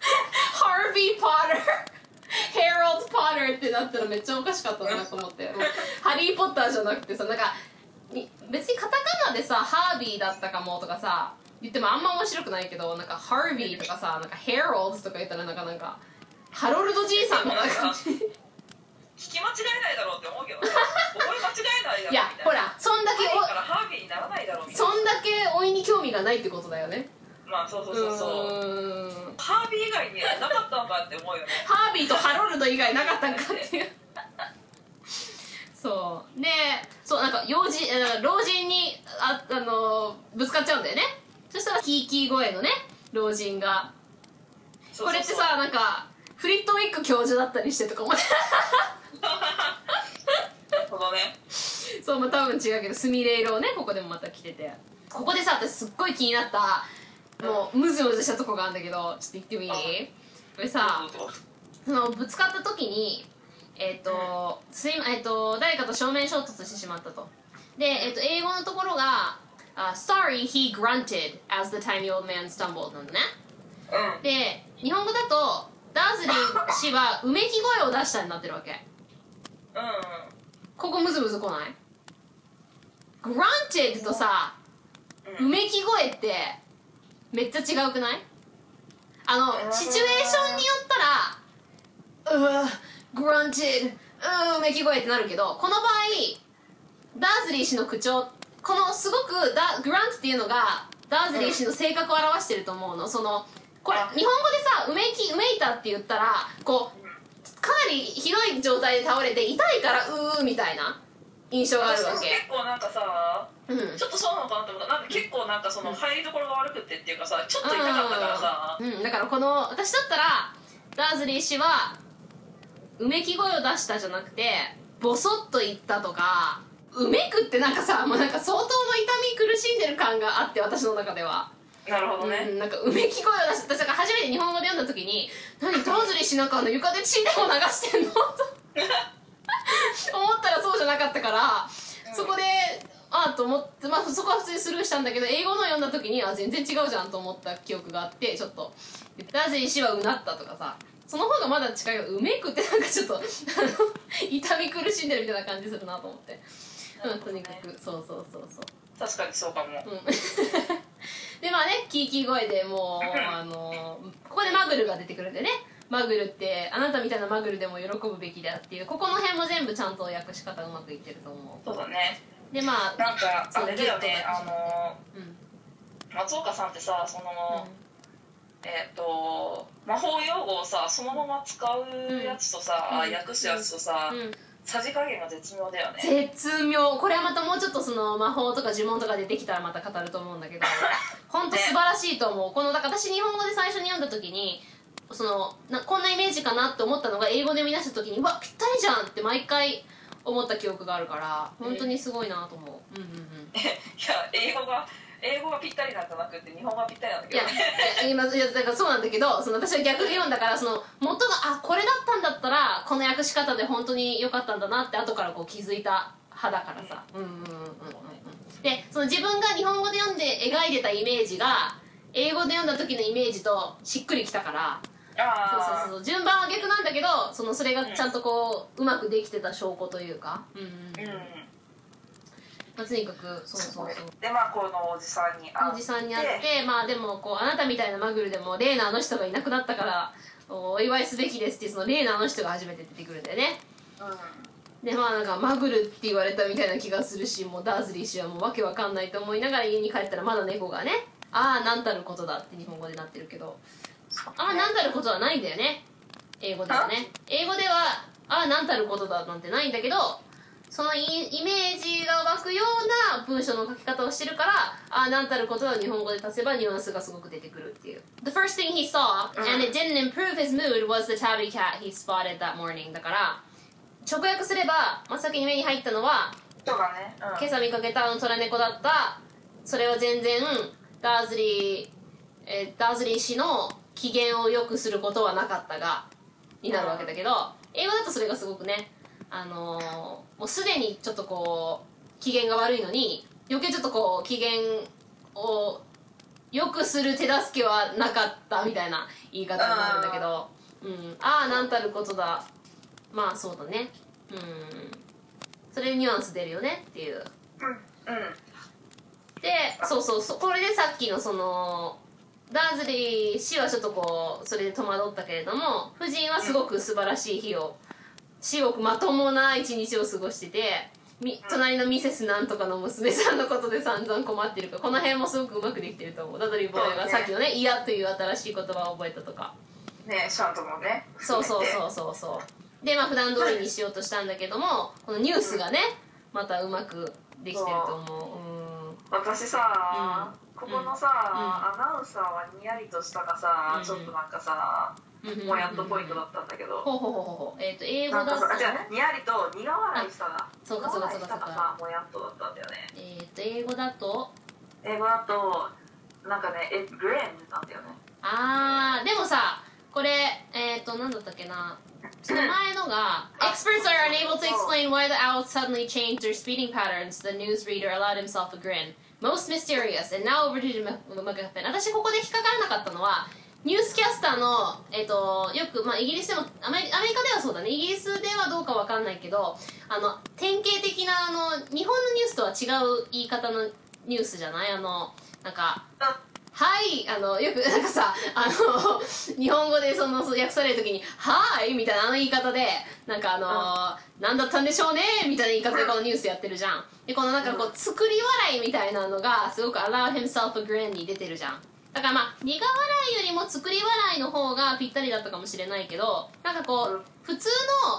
Harvey Potter. Harold Potter ってなったらめっちゃおかしかったなと思って。ハリー・ポッターじゃなくてさ、なんか、に別にカタカナでさ、ハービーだったかもとかさ、言ってもあんま面白くないけど、なんかハービーとかさ、なんかヘローズとか言ったらなんかなんか、ハロルドじいさんみたいな感じ。聞き間違えないだろうって思うけどね 覚え間違えないだろうみたいないや、ほら、そんだけハリーからハービーにならないだろうそんだけ老いに興味がないってことだよね。まあそうそうそうそう。ハービー以外になかったんかって思うよね。ハービーとハロルド以外なかったんかっていう。そう。でそうなんか幼児あ老人にああのぶつかっちゃうんだよね。そしたらキーキー声のね老人が。これってさなんかフリットウィック教授だったりしてとか思って。なるほどね。そうまあ多分違うけどスミレ色をねここでもまた着てて。ここでさ私すっごい気になったもうムズムズしたとこがあるんだけどちょっと言ってもいい？あこれさそのぶつかった時にえっ、とすいえっ、と誰かと正面衝突してしまったと。で、えっと英語のところが「あ Sorry he grunted as the tiny old man stumbled」なんだね。うん。で日本語だとダーズリー氏はうめき声を出したになってるわけ。うん。ここムズムズ来ない？grunted とさううんめき声ってめっちゃ違うくない？あのうんシチュエーションによったらうわ grunted うんうめき声ってなるけどこの場合ダーズリー氏の口調このすごくダグラントっていうのがダーズリー氏の性格を表してると思うの。そのこれあ。日本語でさうめきうめいたって言ったらこうかなりひどい状態で倒れて痛いからうーみたいな印象があるわ私け結構なんかさうん。ちょっとそうなのかなって思った。なんか結構なんかその入りどころが悪くてっていうかさちょっと痛かったからさ。うん、だからこの私だったらダーズリー氏はうめき声を出したじゃなくてボソッと言ったとかうめくってなんかさもうなんか相当の痛み苦しんでる感があって私の中では、なるほどね。うん、なんかうめき声を出して私だから初めて日本語で読んだ時に「何ダーズリー氏なんかあの床で血でも流してんの?」と 思ったらそうじゃなかったから、そこでああと思って、まあ、そこは普通にスルーしたんだけど英語の読んだ時にあ全然違うじゃんと思った記憶があってちょっと「ダーズリー氏はうなった」とかさその方がまだ近いよ。うめくってなんかちょっと 痛み苦しんでるみたいな感じするなと思って、うん、とにかく。そうそうそうそう。確かにそうかも。うん。でまあねキーキー声でもうあのここでマグルが出てくるんでねマグルってあなたみたいなマグルでも喜ぶべきだっていうここの辺も全部ちゃんと訳し方うまくいってると思そうだね。うでまあなんかあれだよね。あのうん松岡さんってさその、えっ、と魔法用語をさそのまま使うやつとさ、うん。訳すやつとさ、うん。さじ加減が絶妙だよね。絶妙。これはまたもうちょっとその魔法とか呪文とか出てきたらまた語ると思うんだけど 本当素晴らしいと思う。このだから私日本語で最初に読んだ時にそのなこんなイメージかなって思ったのが英語で見出した時にうわぴったりじゃんって毎回思った記憶があるから本当にすごいなと思う、うんうんうん。いや英語が英語がぴったりなんじゃなくて日本語がぴったりなんだいやけど。ねいや今いやだからそうなんだけどその私は逆で読んだからその元があこれだったんだったらこの訳し方で本当に良かったんだなって後からこう気づいた派だからさ、うん、うんうんうんうん。でその自分が日本語で読んで描いてたイメージが英語で読んだ時のイメージとしっくりきたからそうあそうそう。順番は逆なんだけどそのそれがちゃんとこううまくできてた証拠というか、うんうんあうん。まあ、とにかくそうそうそう。でまあこのおじさんに会おじさんに会ってまあでもこうあなたみたいなマグルでもレーナーの人がいなくなったからお祝いすべきですってそのレーナーの人が初めて出てくるんだよね。うでまあなんかマグルって言われたみたいな気がするしもうダーズリー氏はもうわけわかんないと思いながら家に帰ったらまだ猫がねああなんたることだって日本語でなってるけどああなんたることはないんだよね。英語ではね。英語ではああなんたることだなんてないんだけどそのイイメージが湧くような文章の書き方をしてるからああなんたることは日本語で足せばニュアンスがすごく出てくるっていう。The first thing he saw and it didn't improve his mood was the tabby cat he spotted that morning. だから直訳すれば真っ先に目に入ったのはんそうだねうん。今朝見かけたあの虎猫だった。それは全然ダーズリー、えーダーズリー氏の機嫌を良くすることはなかったがになるわけだけど英語だとそれがすごくねあのーもうすでにちょっとこう機嫌が悪いのに余計ちょっとこう機嫌を良くする手助けはなかったみたいな言い方になるんだけどうん。ああなんたることだ。まあそうだね。うん。それにニュアンス出るよねっていう。うん。うん。でそうそうそう。これでさっきのそのダーズリー氏はちょっとこうそれで戸惑ったけれども夫人はすごく素晴らしい日をすごくまともな一日を過ごしてて隣のミセスなんとかの娘さんのことで散々困ってるからこの辺もすごくうまくできてると思うダドリーボーイがさっきのね「嫌」という新しい言葉を覚えたとかねシャントもねそうそうそうそうそうでまあ普段通りにしようとしたんだけどもこのニュースがねまたうまくできてると思ううん私さ、うんここのさ、アナウンサーはにやりとしたがさ、うん。ちょっとなんかさ、もやっとポイントだったんだけど、ほうほうほうほう。えっ、と英語だと。じゃあにやりと苦笑いしたがそうかそうかそうか苦笑いしたがさもやっとだったんだよね。えっ、と英語だと？英語だとなんかね「It Grand」なんだよね。あーでもさこれえっ、ー、となんだったっけな？その前のが Experts are unable to explain why the owls suddenly changed their speeding patterns. The newsreader allowed himself a grin most mysterious and now over to the MacGuffin. 私ここで引っかからなかったのはニュースキャスターの、えっとよく、まあ、イギリスでもアメアメリカではそうだね。イギリスではどうかわかんないけどあの典型的なあの日本のニュースとは違う言い方のニュースじゃない？あのなんかはいあのよくなんかさあの日本語でその訳される時に「はい」みたいなあの言い方でなんかあの「なんだったんでしょうね」みたいな言い方でこのニュースやってるじゃん。でこのなんかこう作り笑いみたいなのがすごく「allow himself a grin」に出てるじゃん。だからまあ苦笑いよりも作り笑いの方がぴったりだったかもしれないけどなんかこう普通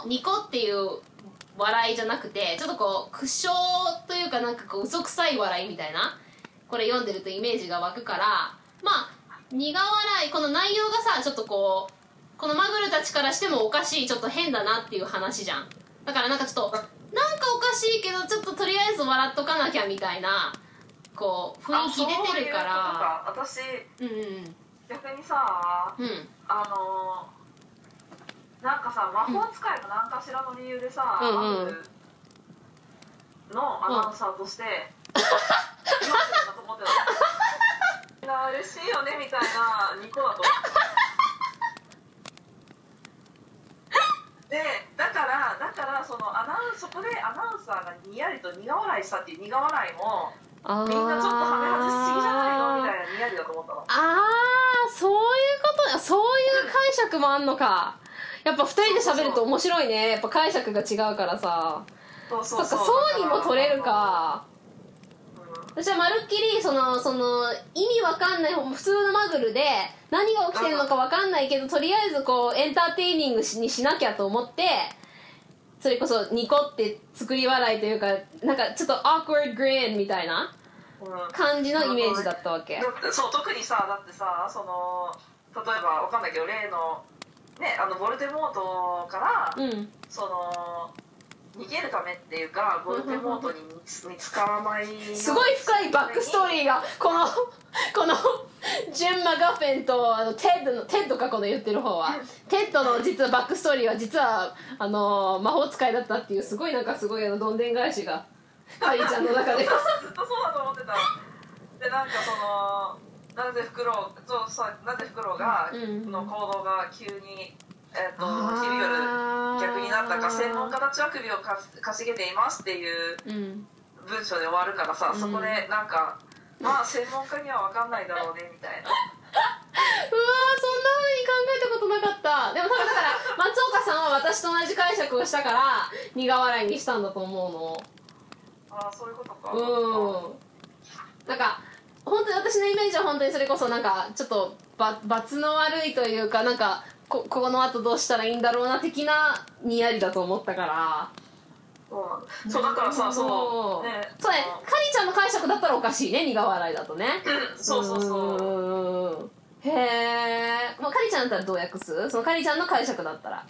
のニコっていう笑いじゃなくてちょっとこう苦笑というかなんかこう嘘くさい笑いみたいなこれ読んでるとイメージが湧くからまあ苦笑いこの内容がさちょっとこうこのマグルたちからしてもおかしいちょっと変だなっていう話じゃん。だからなんかちょっとなんかおかしいけどちょっととりあえず笑っとかなきゃみたいなこう雰囲気出てるから。あそういうことか。私うん逆にさうん。うんあのなんかさ魔法使いの何かしらの理由でさ、うんうん。マグルのアナウンサーとして、今 だと思ってた嬉しいよねみたいなニコだと思ってたでだからだからそのアナウンそこでアナウンサーがにやりと苦笑いしたっていう苦笑いもみんなちょっとはめ外しすぎじゃないの？みたいなにやりだと思ったの。ああそういうこと。そういう解釈もあんのか。やっぱ2人で喋ると面白いね。やっぱ解釈が違うからさ。そうそっかそうにも取れるか。うん私はまるっきりそのその意味わかんない普通のマグルで何が起きてるのかわかんないけどとりあえずこうエンターテイニングしにしなきゃと思ってそれこそニコって作り笑いというかなんかちょっと awkward grin みたいなうん感じのイメージだったわけ。だってそう特にさだってさその例えばわかんないけど例のねあのヴォルデモートから、うん。その逃げるためっていうかヴォルデモートに見つからないすごい深い backstory がこの このジム・マクガフィンとあのテッドのテッドかこの言ってる方は。テッドの実は backstory は実はあの魔法使いだったっていうすごいなんかすごいあのどんでん返しがカリちゃんの中で。ずっとそうだと思ってた。でなんかそのなぜフクロウそうそうなぜフクロウが、うん。の行動が急にえっ、とあー昼夜逆になったか専門家たちは首をか稼げていますっていううん文章で終わるからさ、うん。そこでなんかまあ専門家には分かんないだろうねみたいな。うわーそんな風に考えたことなかった。でも多分だから 松岡さんは私と同じ解釈をしたから苦笑いにしたんだと思うの。ああそういうことか。うん。なんか本当に私のイメージは本当にそれこそなんかちょっとば罰の悪いというかなんかここの後どうしたらいいんだろうな的なにやりだと思ったから。そうなん。だそうだからさそう。ね。そうね。カリちゃんの解釈だったらおかしいね苦笑いだとね。うん。そうそうそう。うへえ、まあ、カリちゃんだったらどう訳す？そのカリちゃんの解釈だったら。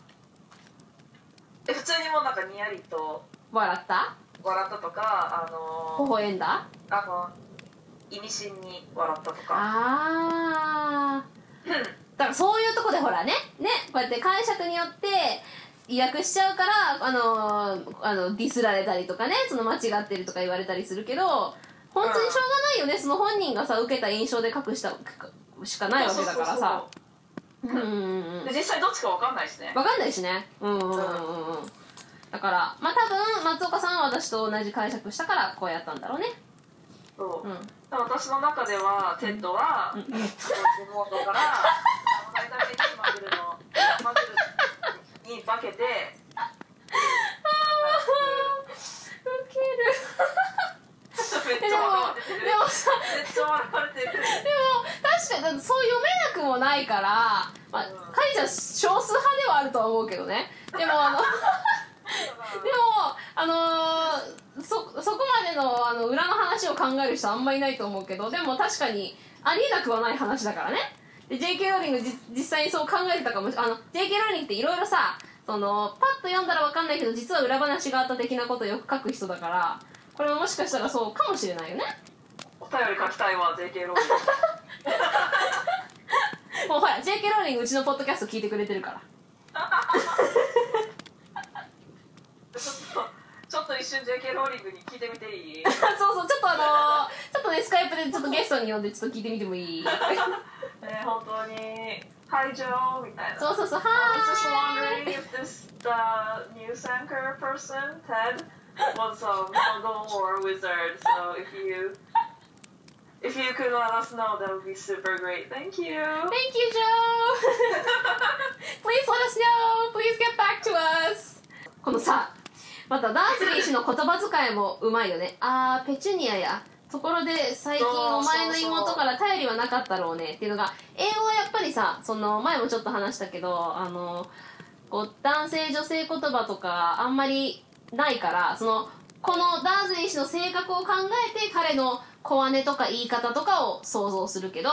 え普通にもうなんかにやりと。笑った？笑ったとかあ微のー、笑んだ？あの意味深に笑ったとか。ああだからそういうとこでほらね。ねこうやって解釈によって意訳しちゃうからあのあのディスられたりとかねその間違ってるとか言われたりするけど本当にしょうがないよね、その本人がさ受けた印象で書くしたしかないわけだからさ。うんうんうんで実際どっちか分かんないしね。分かんないしね。うんうんうんうん。う。んだからまあ多分松岡さんは私と同じ解釈したからこうやったんだろうねそう、うん。私の中ではテッドは、うん。妹からお前だけにマグルのマグルに化けてウケ る。でもでもさでも確かにそう読めなくもないから、まあうん。カリちゃん少数派ではあるとは思うけどね。でもあのでもあのーそそこまでのあの裏の話を考える人あんまりいないと思うけどでも確かにありえなくはない話だからね。で JK ローリングじ実際にそう考えてたかもしあの JK ローリングっていろいろさそのパッと読んだら分かんないけど実は裏話があった的なことをよく書く人だからこれももしかしたらそうかもしれないよね。お便り書きたいわ JK ローリング。もうほら JK ローリングうちのポッドキャスト聞いてくれてるから。ちょっとちょっと一瞬 JK ローリングに聞いてみていいそうそうちょっとあのーちょっとねスカイプでちょっとゲストに呼んでちょっと聞いてみてもいいね本当に「Hi Joe」みたいなそうそうそう I was just は wondering if this the news anchor person Ted was a muggle or a wizard. So if you if you could let us know, that would be super great. Thank you. Thank you Joe Please let us know Please get back to us このさまたダーズリー氏の言葉遣いもうまいよね。あーペチュニアや。ところで最近お前の妹から頼りはなかったろうね。っていうのが英語はやっぱりさその前もちょっと話したけどあのこう男性女性言葉とかあんまりないからそのこのダーズリー氏の性格を考えて彼の小姉とか言い方とかを想像するけど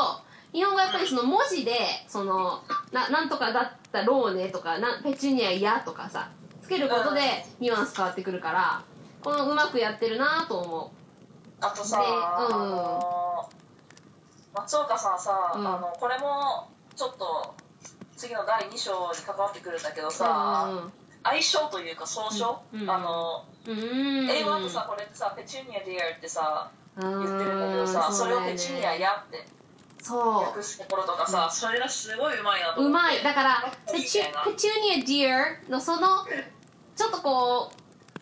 日本語はやっぱりその文字でそのななんとかだったろうねとかなペチュニアやとかさ。つけることでニュアンス変わってくるからこのうまくやってるなと思あとさ、でうん。あの松岡さんさ、うん。あのこれもちょっと次の第2章に関わってくるんだけどうさ、うん愛称というか総称、うんうんあの英語だとさこれってさペチュニア dear ってさ言言ってるんだけどさそれをペチュニアや」ってそ訳すところとかさ、それがすごいうまいなとうう思って。まい。だからペチュペチュニア dear のそのちょっとこ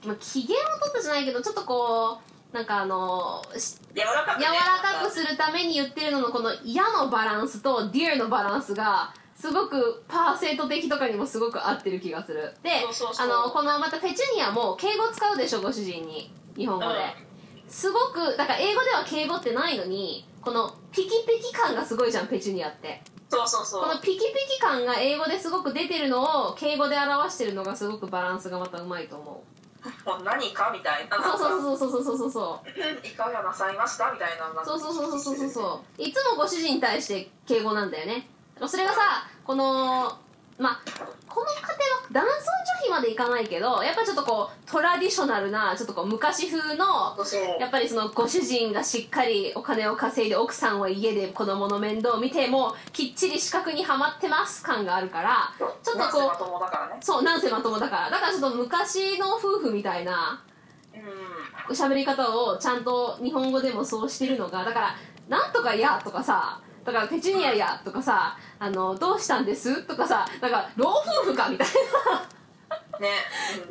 う、まあ、機嫌を取ったじゃないけどちょっとこうなんかあのし柔らかく、ね、柔らかくするために言ってるののこの「や」のバランスと「dear」のバランスがすごくパーセント的とかにもすごく合ってる気がする。であのこのまたペチュニアも敬語使うでしょご主人に日本語で、すごくだから英語では敬語ってないのにこのピキピキ感がすごいじゃんペチュニアってそうそうそう。このピキピキ感が英語ですごく出てるのを敬語で表してるのがすごくバランスがまたうまいと思う。もう何かみたいな。そうそうそうそうそうそうそういかがなさいました？みたいな。そうそうそうそうそうそう。いつもご主人に対して敬語なんだよね。それがさこのまあこの家庭は男尊女卑までいかないけどやっぱちょっとこうトラディショナルなちょっとこう昔風のやっぱりそのご主人がしっかりお金を稼いで奥さんは家で子供の面倒を見てもうきっちり資格にはまってます感があるからちょっとこうまともだからね。そうなんせまともだから。だからちょっと昔の夫婦みたいなうん。喋り方をちゃんと日本語でもそうしてるのがだから「なんとかや」とかさだから「ペチュニアや」とかさ「あのどうしたんです?」とかさだから老夫婦かみたいね、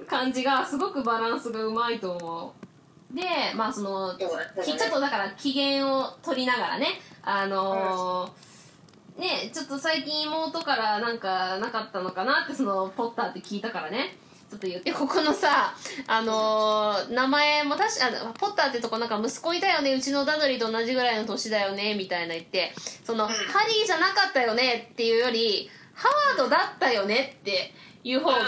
な感じがすごくバランスがうまいと思う。でまあそのちょっとだから機嫌を取りながらねあのーねちょっと最近妹からなんかなかったのかなってそのポッターって聞いたからねと言ってここのさあのー名前も確かあポッターってとこなんか息子いたよねうちのダドリーと同じぐらいの年だよねみたいな言ってその、ハリーじゃなかったよねっていうよりハワードだったよねっていう方がうん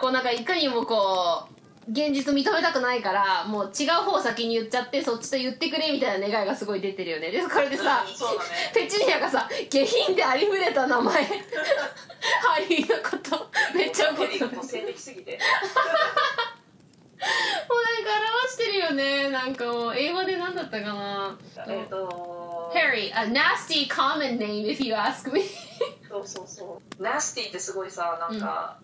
こうなんかいかにもこう現実認めたくないからもう違う方を先に言っちゃってそっちと言ってくれみたいな願いがすごい出てるよね。でこれでさうん そうだね。ペチュニアがさ下品でありふれた名前。ハリーのこと。めっちゃ怒ってる。もうなんか個性的すぎて表してるよね。なんかもう英語で何だったかな。えっと Harry a nasty common name if you ask me そうそうそう。 nasty ってすごいさなんか、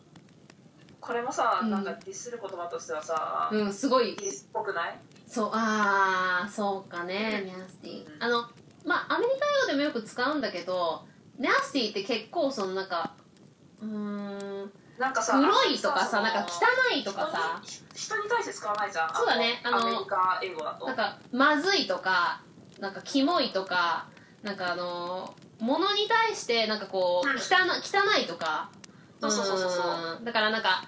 これもさ、うん。なんかディスる言葉としてはさ、うんすごい。イギリスっぽくない？そうああそうかね nasty うん。あのまあアメリカ英語でもよく使うんだけど nasty って結構そのなんかうーん。なんかさ黒いとかさなんか汚いとかさ。人に人に対して使わないじゃん。そうだねあのアメリカ英語だと。なんかまずいとかなんかキモいとかなんかあの物に対してなんかこううん。汚汚いとか。そうそうそうそうそう。うん。だからなんか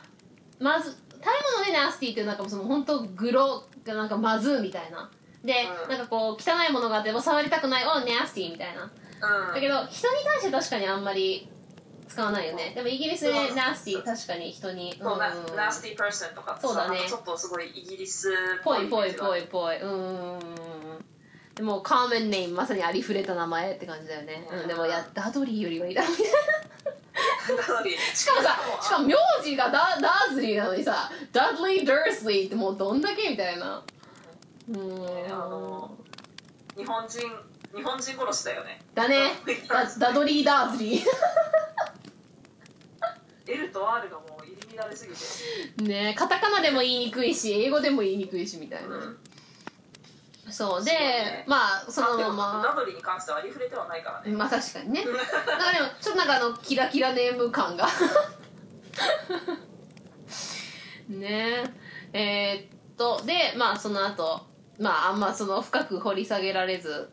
まず食べ物で nasty っていうなんかその本当グロがなんかまずみたいな。で、うん。なんかこう汚いものがあっても触りたくないお nasty みたいな。うん。だけど人に対して確かにあんまり使わないよね。でもイギリスで nasty 確かに人に。そうなうん。 nas ty person とかってさそうだね。ちょっとすごいイギリスっぽいぽいぽいいぽい。うんでも common name まさにありふれた名前って感じだよね、うん、でもやダドリーよりはいいだろみたいななのにしかもさしかも名字がダダーズリーなのにさダドリー・ダースリーってもうどんだけみたいな。うん。あの日本人日本人殺しだよね。だね。ダダドリー・ダーズリー。L と R がもう入り乱れすぎて。ねカタカナでも言いにくいし英語でも言いにくいしみたいな、うんそうでね。まあそのまま。ダドリーに関してはありふれてはないからね。まあ確かにね。なんかでもちょっとなんかあのキラキラネーム感が。ね。ええーっとでまあその後まああんまその深く掘り下げられず、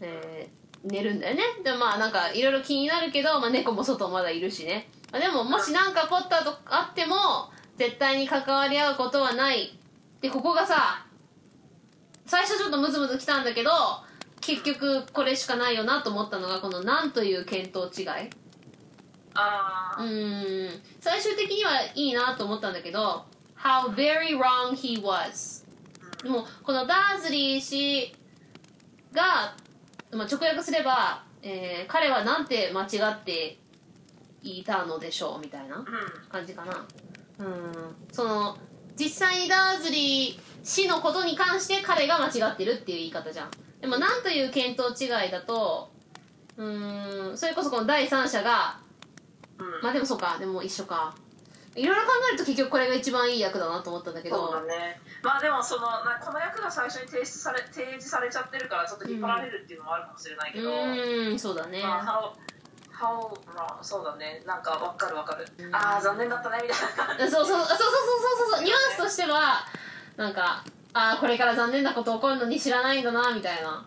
えー寝るんだよね。でもまあなんかいろいろ気になるけど、まあ、猫も外まだいるしね、まあ、でももしなんかポッターとあっても絶対に関わり合うことはない。でここがさ最初ちょっとムズムズきたんだけど結局これしかないよなと思ったのがこの「なん」という見当違い。ああ、うーん。最終的にはいいなと思ったんだけど「How very wrong he was」でもこのダーズリー氏が、まあ、直訳すれば、えー彼はなんて間違っていたのでしょうみたいなうん。感じかな。うん。その実際にダーズリー氏のことに関して彼が間違ってるっていう言い方じゃん。でもなんという見当違いだとうーんそれこそこの第三者がうん。まあでもそうかでも一緒か。いろいろ考えると結局これが一番いい役だなと思ったんだけど。そうだね。まあでもそのなこの役が最初に提出され提示されちゃってるからちょっと引っ張られるっていうのもあるかもしれないけうど、ーんそうだね。まあ how, how wrong そうだね。なんかわかるわかる、ああ残念だったねみたいなそうそうそうそうそうそうそうニュアンスとしてはなんかああこれから残念なこと起こるのに知らないんだなみたいな。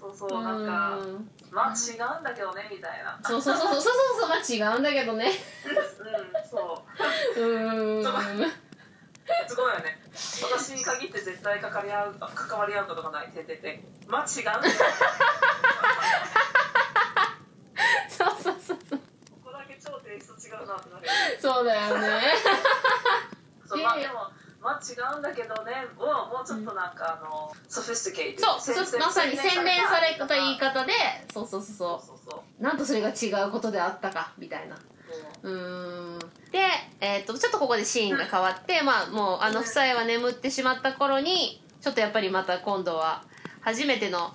そうそうそうなんかうん。まあ違うんだけどねみたいな。そうそうそうそうそうそうそうまあ違うんだけどね。うんそう。うーん。すごいよね。私に限って絶対関わり合う関わり合うことがないてててまあ違うんだよ。そうそうそうそう。ここだけ超テイスト違うなってなるそうだよね。そうまあでもまあ違うんだけどね。をもうちょっとなんかあのソフィスティケイトそうそうまさに洗練された言い方でそうそうそうそう。なんとそれが違うことであったかみたいな。うーん。で、えー、とちょっとここでシーンが変わって、まあもうあの夫妻は眠ってしまった頃にちょっとやっぱりまた今度は初めての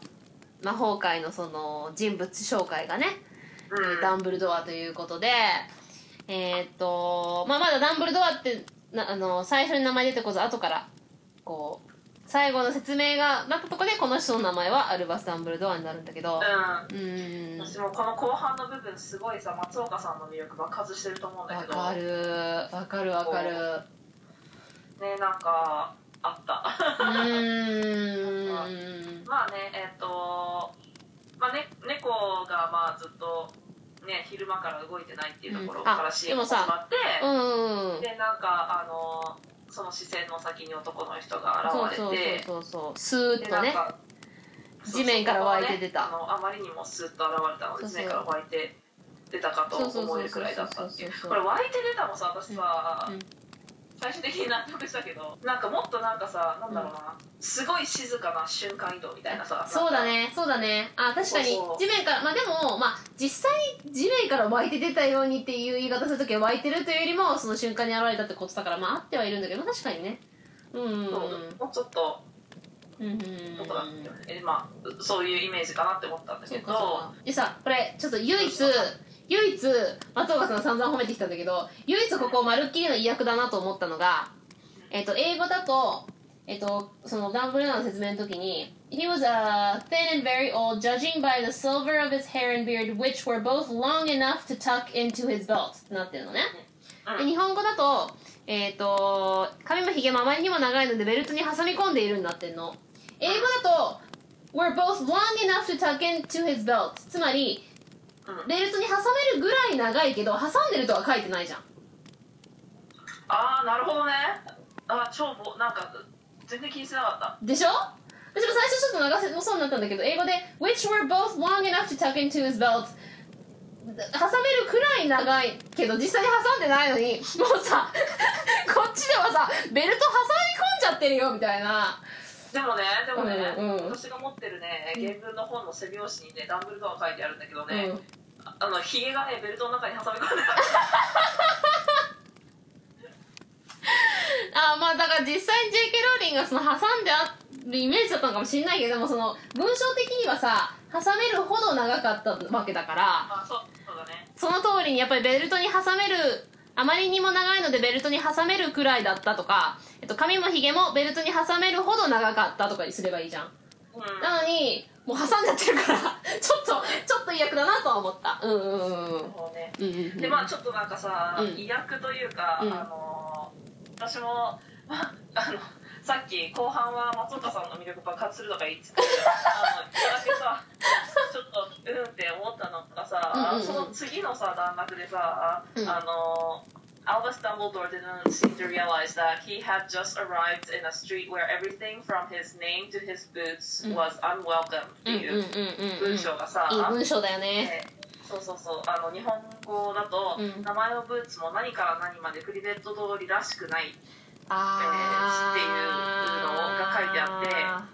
魔法界のその人物紹介がね、うん。ダンブルドアということでえっ、と、まあ、まだダンブルドアってなあの最初に名前出てこず後からこう最後の説明がなったところでこの人の名前はアルバス・ダンブルドアになるんだけどうん。うーん。私もこの後半の部分すごいさ松岡さんの魅力爆発してると思うんだけど。わかる。わかるわかる。ねなんかあった。うーん。まあねえっ、とまあね猫がまあずっとね昼間から動いてないっていうところから CM 始まって、うんでなんかあのその視線の先に男の人が現れそうてそうそうスーッとね。地面から湧いて出た。あのあまりにもスーッと現れたのでそうそう。地面から湧いて出たかと思えるくらいだったっていう。これ湧いて出たもさ私さ、うん最終的に納得したけどなんかもっとなんかさなんだろうな、すごい静かな瞬間移動みたいなさそうだねそうだね。あ確かに地面からまあでもまあ実際に地面から湧いて出たようにっていう言い方するときは湧いてるというよりもその瞬間に現れたってことだからまああってはいるんだけど確かにね。うんうんもうちょっとうんうんどこだえまあそういうイメージかなって思ったんだけど。でさこれちょっと唯一唯一松岡さん散々褒めてきたんだけど唯一ここまるっきりの意訳だなと思ったのが、えっと英語だと、えっとそのダンブルドアの説明の時に「He was uh, thin and very old, judging by the silver of his hair and beard, which were both long enough to tuck into his belt」ってなってるのね、で日本語だと,、えっと髪もひげもあまりにも長いのでベルトに挟み込んでいるになってるの英語だと「were both long enough to tuck into his belt」つまりうん。ベルトに挟めるぐらい長いけど挟んでるとは書いてないじゃん。ああなるほどね。あ超ぼなんか全然気にしてなかった。でしょ？私も最初ちょっと流せもそうになったんだけど英語で「which were both long enough to tuck into his belt」挟めるくらい長いけど実際に挟んでないのにもうさ こっちではさベルト挟み込んじゃってるよみたいなでもねでもね、うんうん。私が持ってるね原文の本の背表紙にねダンブルドア書いてあるんだけどね、うん。あのヒゲがねベルトの中に挟み込んである。あまあだから実際に JK ローリングがその挟んであっるイメージだったのかもしれないけどでもその文章的にはさ挟めるほど長かったわけだからまあそうそうだね。その通りにやっぱりベルトに挟めるあまりにも長いのでベルトに挟めるくらいだったとか、えっと、髪もひげもベルトに挟めるほど長かったとかにすればいいじゃん。うん。なのにもう挟んじゃってるから ちょっとちょっと嫌だなとは思った。うんうんうんうん。そうね。うんうんうん。でまあちょっとなんかさ、うん。意訳というか、うん。あの私も、まあ、あのさっき後半は松岡さんの魅力爆発するとか言ってたけどあの一個だけさちょっとうんって思ったのがさ、うんうんうん。その次のさ段落でさ、うん。あの Albus Dumbledore didn't seem to realize that he had just arrived in a street where everything from his name to his boots うん。was unwelcome っていう文章がさ、いい文章だよね。ねそうそうそうあの日本語だと、うん。名前のブーツも何から何までクリベット通りらしくない、っていうのが書いてあって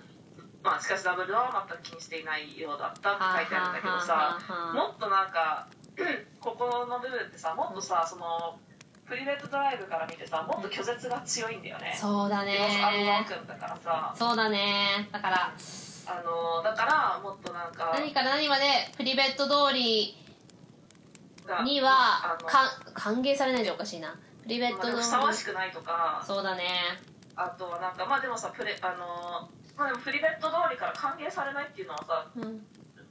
まあ、しかしダブルドアは全く気にしていないようだったって書いてあるんだけどさもっとなんかここの部分ってさもっとさそのクリベットドライブから見てさもっと拒絶が強いんだよね。そうだでもアンワーねクンだから。さそうだね。だからあのだからもっとなんか何から何までプリベット通りがには歓迎されないじゃおかしいな。プリベット通りまあでもふさわしくないとか。そうだね。あとはなんかまあでもさプレあのまあでもプリベット通りから歓迎されないっていうのはさうん。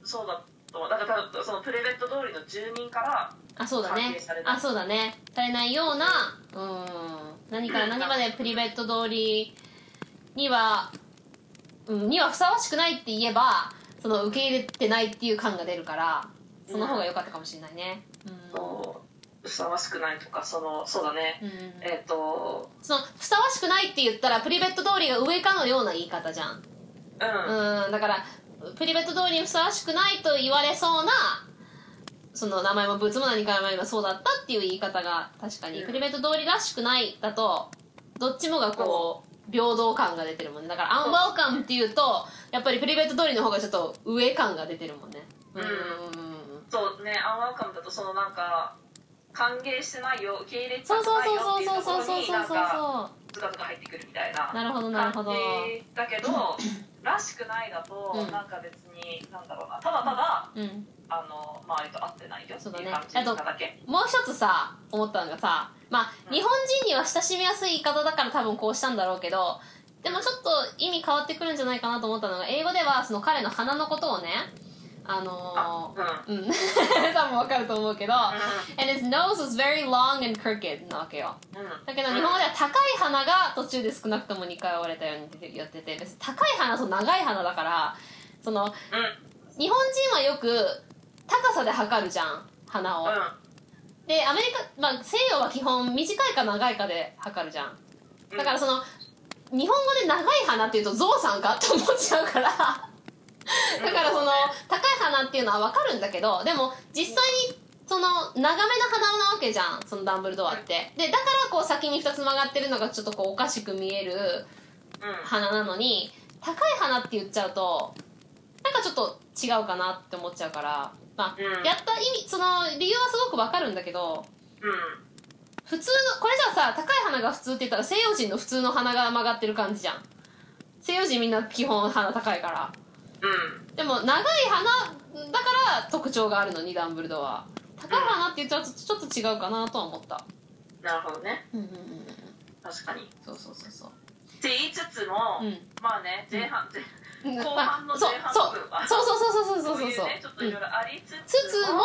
そうだとだから多分そのプレベット通りの住人からあそうだね。歓迎されない。あそうだね。されないようなうん。何から何までプリベット通りには、うん、にはふさわしくないって言えばその受け入れてないっていう感が出るからその方が良かったかもしれないね。うん。そうふさわしくないとかそのそうだね、うん。えっ、とそのふさわしくないって言ったらプリベット通りが上かのような言い方じゃん。うん、うんだからプリベット通りにふさわしくないと言われそうなその名前もブーツも何から何もそうだったっていう言い方が確かに、うん。プリベット通りらしくないだとどっちもがこう平等感が出てるもんね。だからアンワーカムっていうとやっぱりプリベット通りの方がちょっと上感が出てるもんね。うん。うん。そうねアンワーカムだとそのなんか歓迎してないよ受け入れたそうそうくないよっていうそうそうそうところにそうそうそうなんかそズカズカ入ってくるみたいなうなるほどなるほど。感じだけど らしくないだと、うん。なんか別になんだろうな。ただただうん。あの周りと合ってないよっていう感じなだけ。もう一つさ思ったのがさまあうん。日本人には親しみやすい言い方だから多分こうしたんだろうけどでもちょっと意味変わってくるんじゃないかなと思ったのが英語ではその彼の鼻のことをねああのうん。ー、うん。多分わかると思うけど and his nose was very long and crooked なわけよ。だけど日本語では高い鼻が途中で少なくとも2回割れたようにやってて別に高い鼻と長い鼻だからそのうん。日本人はよく高さで測るじゃん鼻を、うん。でアメリカ、まあ、西洋は基本短いか長いかで測るじゃん。だからその日本語で長い鼻っていうとゾウさんかって思っちゃうから だからその高い鼻っていうのは分かるんだけどでも実際にその長めの鼻なわけじゃんそのダンブルドアって。でだからこう先に2つ曲がってるのがちょっとこうおかしく見えるうん。鼻なのに高い鼻って言っちゃうとなんかちょっと違うかなって思っちゃうから。まあ、うん。やった意味その理由はすごくわかるんだけどうん。普通のこれじゃあさ高い鼻が普通って言ったら西洋人の普通の鼻が曲がってる感じじゃん。西洋人みんな基本鼻高いから。うんでも長い鼻だから特徴があるのにダンブルドアは。高い鼻って言っちゃうとちょっと違うかなとは思った。なるほどね。うんうんうんうん。確かに。っそうそうそうそう。て言いつつも、うん。まあね前半、前うん。後半のそう前半そう。部分は。そうそうそうそうそうそそう。うそういうねちょっといろいろありつつつつも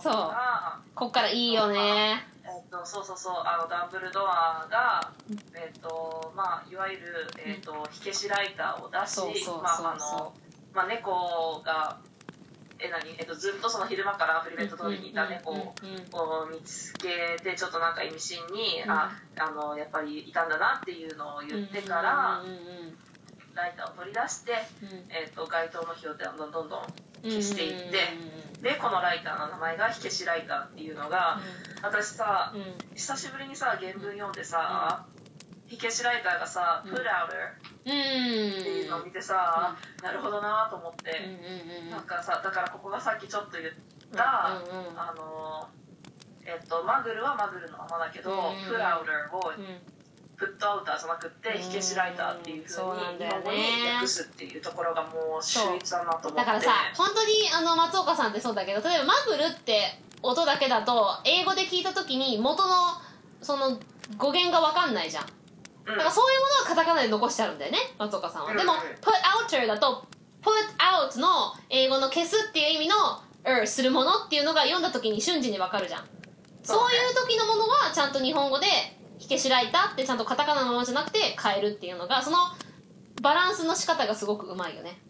そう。がこっからいいよねえっと、そうそうそうあのダンブルドアが、えっとまあ、いわゆる、えっと、火消しライターを出し猫がえ何、えっと、ずっとその昼間からフリベット通りにいた猫を見つけてちょっとなんか意味深に、うん。ああのやっぱりいたんだなっていうのを言ってから、ライターを取り出して、うん。えっと街灯の火をどんどんどんどん消していって、でこのライターの名前が火消しライターっていうのが、私さ久しぶりにさ原文読んでさ、火消しライターがさ「うん。put outer」うんっていうのを見てさ、なるほどなと思って、なんかさだからここがさっきちょっと言った、あのえっとマグルはマグルのままだけど、うん put outer をうんプットアウターじゃなくってうん。火消しライターっていうふそううに日本語に訳すっていうところがもう秀逸だなと思って。だからさ本当にあの松岡さんってそうだけど例えばマブルって音だけだと英語で聞いた時に元のその語源が分かんないじゃん。うん。だからそういうものはカタカナで残してあるんだよね松岡さんは、うん。でも put outer だと put out の英語の消すっていう意味の er するものっていうのが読んだ時に瞬時に分かるじゃん。そういう時のものはちゃんと日本語で火消しライターってちゃんとカタカナのままじゃなくて変えるっていうのがそのバランスの仕方がすごくうまいよね。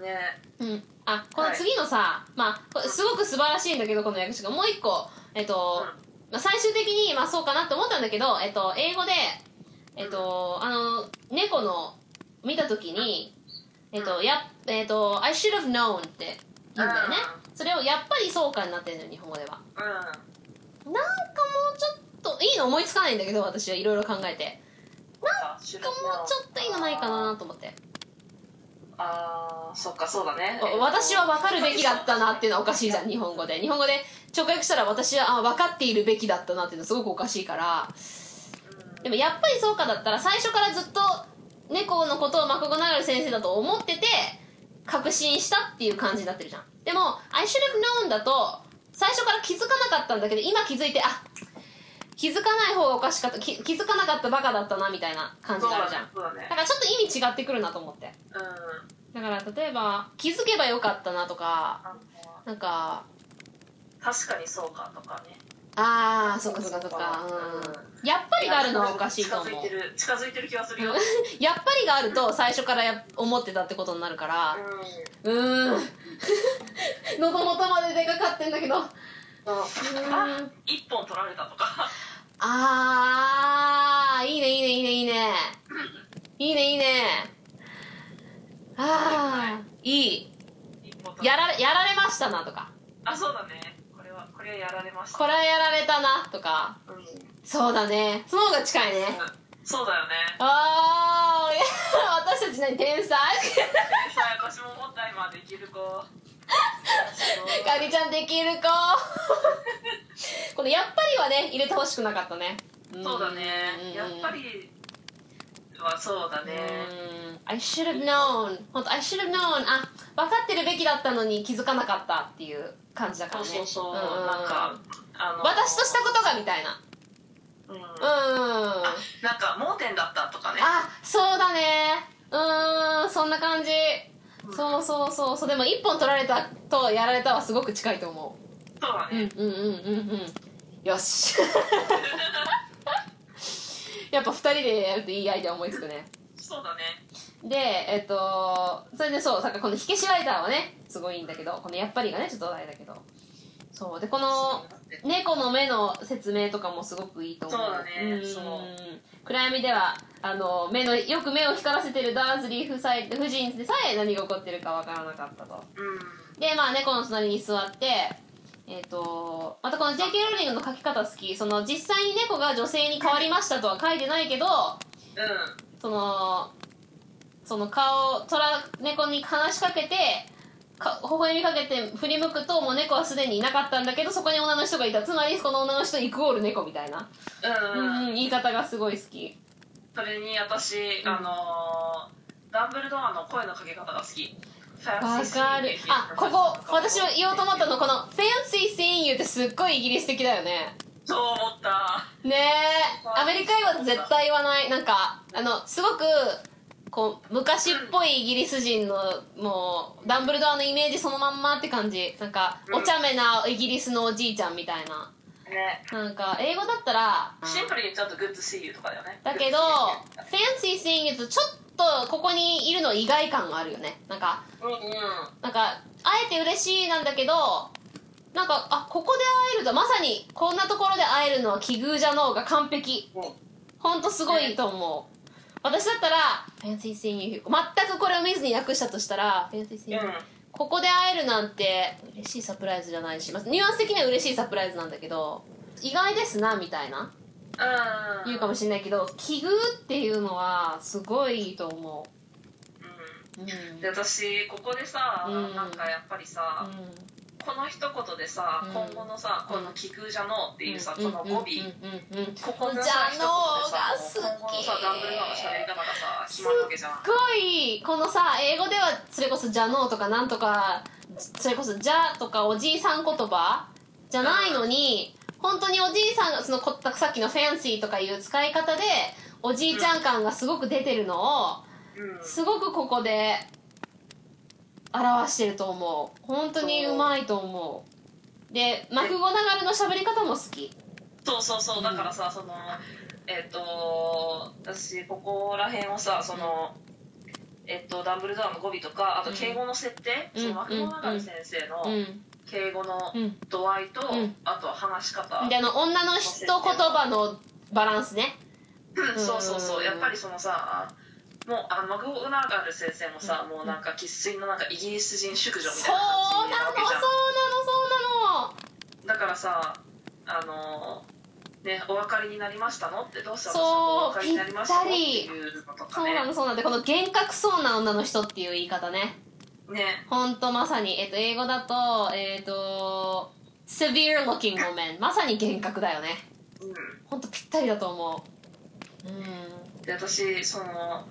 ね。うん。あこの次のさ、まあこれすごく素晴らしいんだけどこの訳詞が。もう一個えっと、まあ、最終的にまあそうかなって思ったんだけど、えっと、英語でえっとあの猫の見た時にえっとやえっと I should have known って言うんだよね。それをやっぱりそうかになってるのよ日本語では。うん。なんかもうちょっといいの思いつかないんだけど私はいろいろ考えて。なんかもうちょっといいのないかなと思って。あーそっかそうだね。私は分かるべきだったなっていうのはおかしいじゃん日本語で。日本語で直訳したら私はあ分かっているべきだったなっていうのはすごくおかしいから。でもやっぱりそうかだったら最初からずっと猫のことをマコゴナガル先生だと思ってて確信したっていう感じになってるじゃん。でも「I should have known」だと最初から気づかなかったんだけど今気づいてあ気づかない方がおかしかった。気気づかなかったバカだったなみたいな感じがあるじゃん。ねそうだね。だからちょっと意味違ってくるなと思って。うん。だから例えば気づけばよかったなとかなんか確かにそうかとかね。ああそっかそっかそっか。うん。やっぱりがあるのはおかしいと思う。近づいてる近づいてる気がするよ。やっぱりがあると最初からや思ってたってことになるから。ううーん。喉元まででかかってんだけど。ん。あ一本取られたとかあーいいねいいねいいねいいね。いいねいいね。ああいい。やられやられましたなとか。あそうだね。これはこれはやられました。これはやられたなとか。うん。そうだね。その方が近いね。そうだよね。ああいや私たち何天才？さあ私も思った今できる子 かりちゃんできる子 このやっぱりはね入れてほしくなかったね。そうだね。やっぱりはそうだうねん。I should have known 本当 I should have known あ分かってるべきだったのに気づかなかったっていう感じだからね。そうそうそう。うんなんかあの私としたことがみたいな。うん。うん。あなんか盲点だったとかね。あそうだね。うーん。そんな感じそうそうそう。そうでも一本取られたとやられたはすごく近いと思そうだね。ううんうんうんうん。うんよし。やっぱ二人でやるといいアイデア思いつくね。そうだね。でえっとそれでそうさっきこの火消しライターはねすごいいいんだけどこのやっぱりがねちょっとあれだけどそう。でこの猫の目の説明とかもすごくいいと思う。そうだね。んそう。暗闇ではあの目のよく目を光らせてるダーズリー夫妻夫人でさえ何が起こってるかわからなかったと。うん。でまあ猫の隣に座ってえっ、とまたこの J.K. ローリングの書き方好き。その実際に猫が女性に変わりましたとは書いてないけどうん。そのその顔虎猫に話しかけてか微笑みかけて振り向くともう猫はすでにいなかったんだけどそこに女の人がいた。つまりこの女の人イクオール猫みたいな、うん。うんうん、言い方がすごい好き。それに私あのーダンブルドアの声のかけ方が好き。わかる。あここ私は言おうと思ったのこの「Fancy seeing you」ってすっごいイギリス的だよね。そう思った。ねえ。アメリカ英語で絶対言わない。なんかあのすごくこう昔っぽいイギリス人のもうダンブルドアのイメージそのまんまって感じ。なんかうん。お茶目なイギリスのおじいちゃんみたいな。ね。なんか英語だったらシンプルにちゃうと「 good see you」とかだよね。だけど Fancy seeing you とちょっとここにいるの意外感があるよね。なんかうんうん。なんか会えて嬉しいなんだけどなんかあここで会えるとまさにこんなところで会えるのは奇遇じゃのうが完璧。うん。ほんとすごいと思う私だったら「Fancy seeing you」全くこれを見ずに訳したとしたら「Fancy seeing you」ここで会えるなんて嬉しいサプライズじゃないしまあニュアンス的には嬉しいサプライズなんだけど意外ですなみたいな。うん言うかもしれないけど奇遇っていうのはすごいいいと思う。ん。ううん。で私ここでさ、うん。なんかやっぱりさ、この一言でさ、うん。今後のさこの「聞くじゃの」っていうさ、この語尾、うんうんうんうん。ここのじゃさ一言のでさが好き。今後のさダンブルドアの喋り方がさ決まるわけじゃん。すっごいこのさ英語ではそれこそ「じゃの」とかなんとかそれこそ「じゃ」とかおじいさん言葉じゃないのに本当におじいさんがそのこさっきの「ファンシー」とかいう使い方でおじいちゃん感がすごく出てるのをうん。すごくここで表してると思う。本当にうまいと思う。でマクゴナガルの喋り方も好き。そうそうそう。だからさそのえっ、と私ここら辺をさそのえっと、ダンブルドアの語尾とかあと敬語の設定、うん。そのマクゴナガル先生うのん。敬語のうん。度合いと、うん。あとは話し方、であの女の人言葉のバランスね。うん。そうそうそう。やっぱりそのさもうあのマクゴナガル先生もさ、うん。もうなんか生粋のなんかイギリス人淑女みそうたいな感じなのそうなのなわけじゃんそうなの。だからさあのねお分かりになりましたのってどうして私そうはお分かりになりましたのってぴいうのとかそうなのねそうなの。でこの幻覚そうな女の人っていう言い方ね。ね。ほんとまさに、えっと、英語だとえっと severe looking woman まさに幻覚だよね。うん。ほんとぴったりだと思う。うんで私その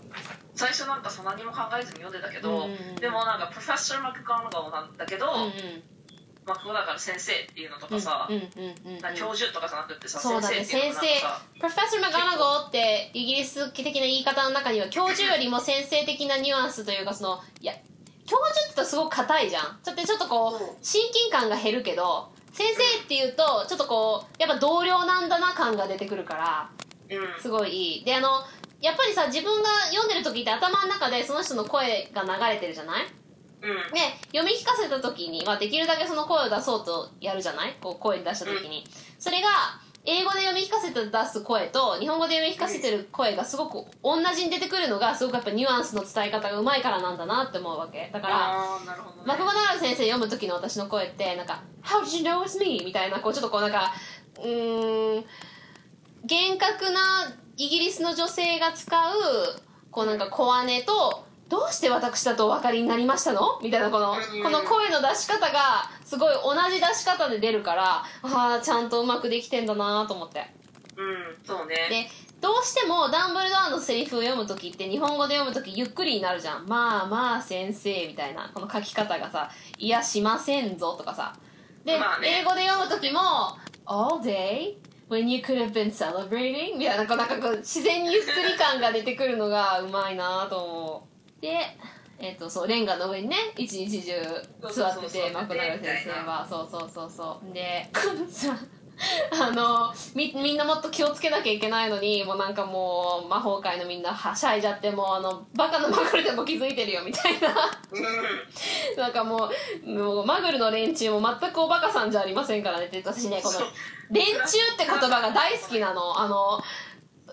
最初なんかさ何も考えずに読んでたけど、うんでもなんかプロフェッサー・マクガーナガルなんだけど、うんうん。マクゴナガル先生っていうのとかさ、うんうんうん教授とかじゃなくてさ、そうだね。先生プロフェッサー・マガナゴってイギリス的な言い方の中には教授よりも先生的なニュアンスというかそのいや教授ってすごく硬いじゃん。ちょっとちょっとこう親近感が減るけど先生っていうとちょっとこうやっぱ同僚なんだな感が出てくるからうん。すごいいい。であのやっぱりさ自分が読んでる時って頭の中でその人の声が流れてるじゃない？うん。で読み聞かせた時に、まあ、できるだけその声を出そうとやるじゃない？こう声出した時に、それが英語で読み聞かせて出す声と日本語で読み聞かせてる声がすごく同じに出てくるのがすごくやっぱニュアンスの伝え方がうまいからなんだなって思うわけ。だからマクゴナガル先生読む時の私の声ってなんか「How did you know it's me?」みたいなこうちょっとこうなんかうーん厳格なイギリスの女性が使うこうなんか小姉とどうして私だとお分かりになりましたの？みたいなこのうん。この声の出し方がすごい同じ出し方で出るからああちゃんとうまくできてんだなと思って。うんそうね。でどうしてもダンブルドアのセリフを読む時って日本語で読む時ゆっくりになるじゃん。まあまあ先生みたいなこの書き方がさ「いやしませんぞ」とかさ。で、まあね。英語で読む時も「all day when you could have been celebrating」いなこうなんかこう自然にゆっくり感が出てくるのがうまいなと思う。でえっ、とそうレンガの上にね一日中座っててマクドナルド先生は。そうそうそうそう。で あのみみんなもっと気をつけなきゃいけないのにもうなんかもう魔法界のみんなはしゃいじゃってもうあのバカのマグルでも気づいてるよみたいな。うん。なんかもうもうマグルの連中も全くおバカさんじゃありませんからねって私ねこのそう「連中」って言葉が大好きなの。あの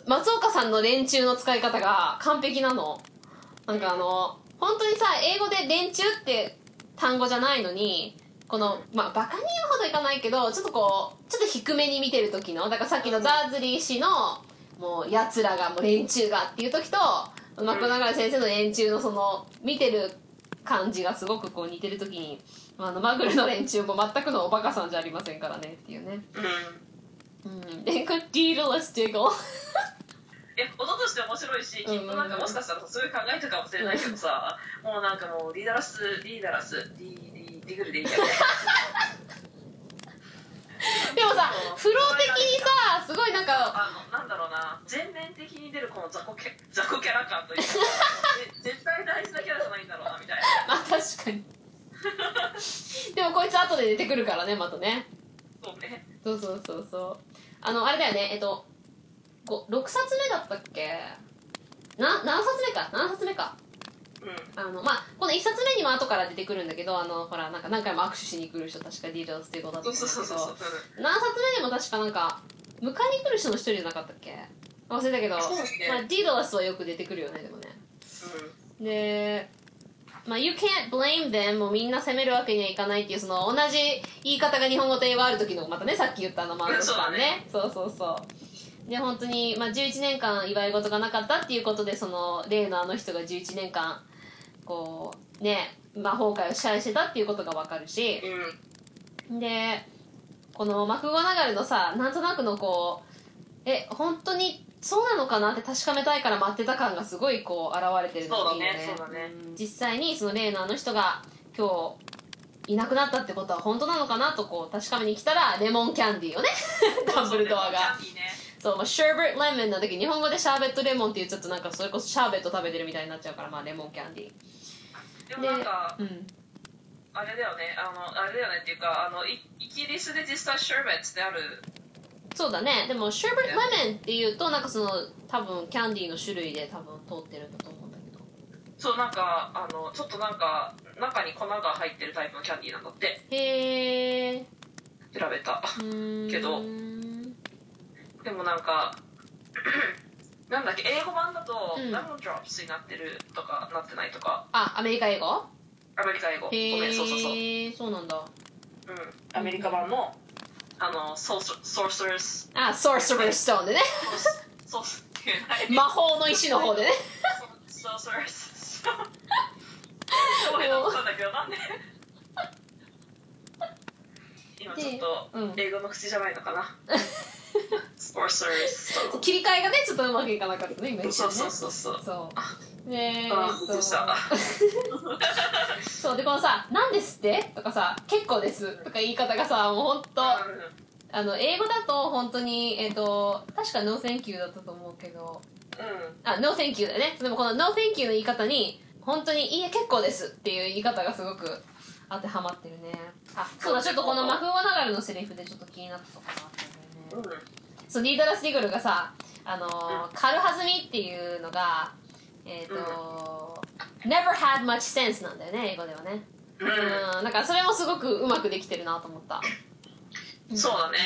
松岡さんの連中の使い方が完璧なの。なんかあの本当にさ英語で「連中」って単語じゃないのにこのまあバカに言うほどいかないけどちょっとこうちょっと低めに見てる時のだからさっきのダーズリー氏のもうやつらがもう連中がっていう時とマクナガル先生の連中のその見てる感じがすごくこう似てる時にあのマグルの連中も全くのおバカさんじゃありませんからねっていうね。うん。うん。でこれディードレスディゴえ音として面白いしきっとなんかもしかしたらそういう考えたかもしれないけどさ もうなんかもうリーダラスリーダラスリーリーディグルでいいやね。でもさフロー的にさすごいなんかあのなんだろうな。全面的に出るこの雑魚キャ 雑魚キャラ感というかぜ絶対大事なキャラじゃないんだろうなみたいな。まあ確かに。でもこいつ後で出てくるからねまたね。そうね。そうそうそうそう。あのあれだよねえっとご6冊目だったっけ？な何冊目か何冊目か。うん。あのまあこの1冊目にも後から出てくるんだけどあのほらなんか何回も握手しに来る人確かディーラーズっていう子だったそんだけど。何冊目でも確かなんか迎えに来る人の一人じゃなかったっけ？忘れたけど、そうですねまあ、ディードラスはよく出てくるよねでもね。でまあ、You can't blame them もみんな責めるわけにはいかないっていうその同じ言い方が日本語と英語ある時のまたねさっき言ったあのマンドさんね。そうそうそうで本当にまあ11年間祝い事がなかったっていうことでその例のあの人が11年間こうね魔法界を支配してたっていうことがわかるしうん。うんでこのマクゴナガルのさなんとなくのこうえ本当にそうなのかなって確かめたいから待ってた感がすごいこう現れてるのがいいよねそう実際にその例のあの人が今日いなくなったってことは本当なのかなとこう確かめに来たらレモンキャンディーをね ダンブルドアが。ねそう、まあ、シャーベットレモンなんだけど日本語でシャーベットレモンって言っちゃうとなんかそれこそシャーベット食べてるみたいになっちゃうからまあレモンキャンディー。でもなんかうん。あれだよねあのあれだよねっていうかあのイイギリスで実際シャーベットってある。そうだね。でもシャーベットレモンっていうとなんかその多分キャンディーの種類で多分通ってるんだと思うんだけどそうなんかあのちょっとなんか中に粉が入ってるタイプのキャンディーなんだってへえ調べたけどでもなんか なんだっけ英語版だとうん。レモンドロップスになってるとかなってないとか。あアメリカ英語？アメリカ英語。ごへめんそうそうそう。えそうなんだ。うん。アメリカ版のあのソースソーサーズあソーサーストーンでね。ソースっていう。魔法の石の方でね。ソーサーズどう変なことなんだけどなんで今ちょっとうん。英語の口じゃないのかな切り替えがねちょっとうまくいかなかったね今一そうそうそうそうそう。ねえあ。えっびっくりした？そう。でこのさ「なんですって?」とかさ「結構です」とか言い方がさもうほんと。あの英語だと本当にえっ、と確か「No thank you」だったと思うけど。うん。あ「No thank you」だよね。でもこの「No thank you」の言い方に本当に「いいえ結構です」っていう言い方がすごく当てはまってるね。あそうだちょっとこのマフゴナガルのセリフでちょっと気になったところがあったんだよねそうディーダラス・ディグルがさあのー軽はずみっていうのがえっ、と、never had much sense なんだよね英語ではね。うん。うんだからそれもすごくうまくできてるなと思った。そうだね。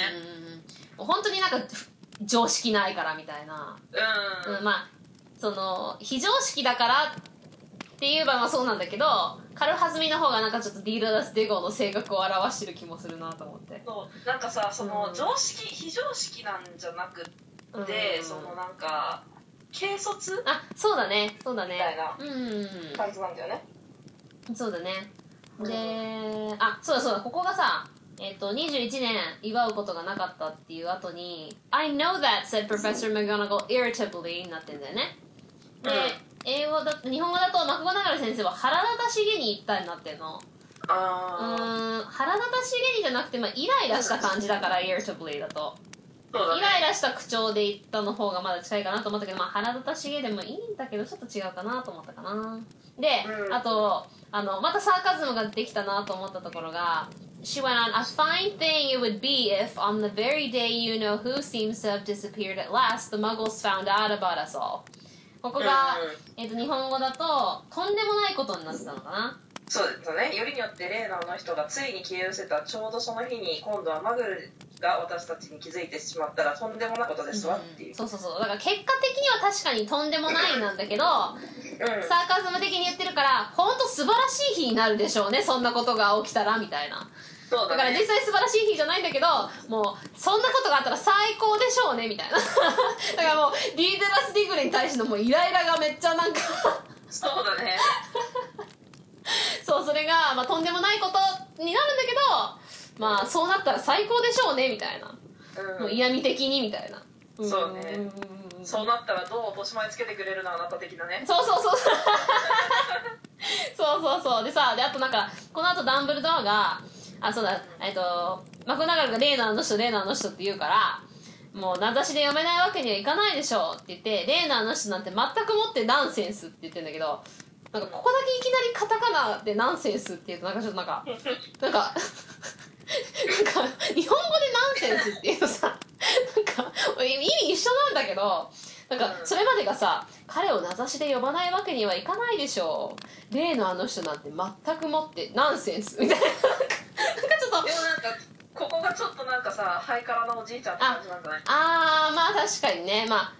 うん。本当になんか常識ないからみたいな、うん。うん、まあその非常識だからって言えばまあそうなんだけど軽はずみの方がなんかちょっとディーダラス・ディゴの性格を表してる気もするなと思って。そうなんかさそのうん。常識非常識なんじゃなくってうん。そのなんか軽率あそうだねそうだね。みたいなうん。感じなんだよね。そうだね。であそうだそうだここがさえっ、と21年祝うことがなかったっていう後に「I know that」said Professor McGonagall irritably になってんだよね。で、英語だ日本語だとマクゴナガル先生は腹立たしげに言ったになってんの。うああーん腹立たしげにじゃなくて、まあ、イライラした感じだから irritably だと。そうだイライねラした口調で言ったの方がまだ近いかなと思ったけど、まあ、腹立たしげでもいいんだけどちょっと違うかなと思ったかな。で、うん。あとあのまたサーカズムができたなと思ったところが She went on, a fine thing it would be if on the very day you know who seems to have disappeared at last, the muggles found out about us all. ここが、えっと日本語だととんでもないことになってたのかな？そうですね。よりによってレーナーの人がついに消え失せたちょうどその日に今度はマグルが私たちに気づいてしまったらとんでもないことですわっていう、そうそうそう。だから結果的には確かにとんでもないなんだけどうん。サーカズム的に言ってるから本当素晴らしい日になるでしょうねそんなことが起きたらみたいなそうだから実際素晴らしい日じゃないんだけどもうそんなことがあったら最高でしょうねみたいな。だからもうディーデラス・ディグレに対してのもうイライラがめっちゃなんか。そうだね。そうそれが、まあ、とんでもないことになるんだけどまあそうなったら最高でしょうねみたいな、うん。もう嫌味的にみたいな。そうね。んん。んそうなったらどう落とし前つけてくれるのあなた的なね。そうそうそう。そうそうそう。でさであとなんかこの後ダンブルドアがあそうだ。えっとマクナガルがレーナーの人レーナーの人って言うからもう名指しで読めないわけにはいかないでしょうって言ってレーナーの人なんて全くもってナンセンスって言ってんだけどなんかここだけいきなりカタカナでナンセンスって言うとなんかちょっとなんかなんかなんか日本語でナンセンスっていうとさなんか意味一緒なんだけどなんかそれまでがさ彼を名指しで呼ばないわけにはいかないでしょう。例のあの人なんて全くもってナンセンスみたいな。ここがちょっとなんかさハイカラなおじいちゃんって感じなんじゃない？あーまあ確かにね。まあ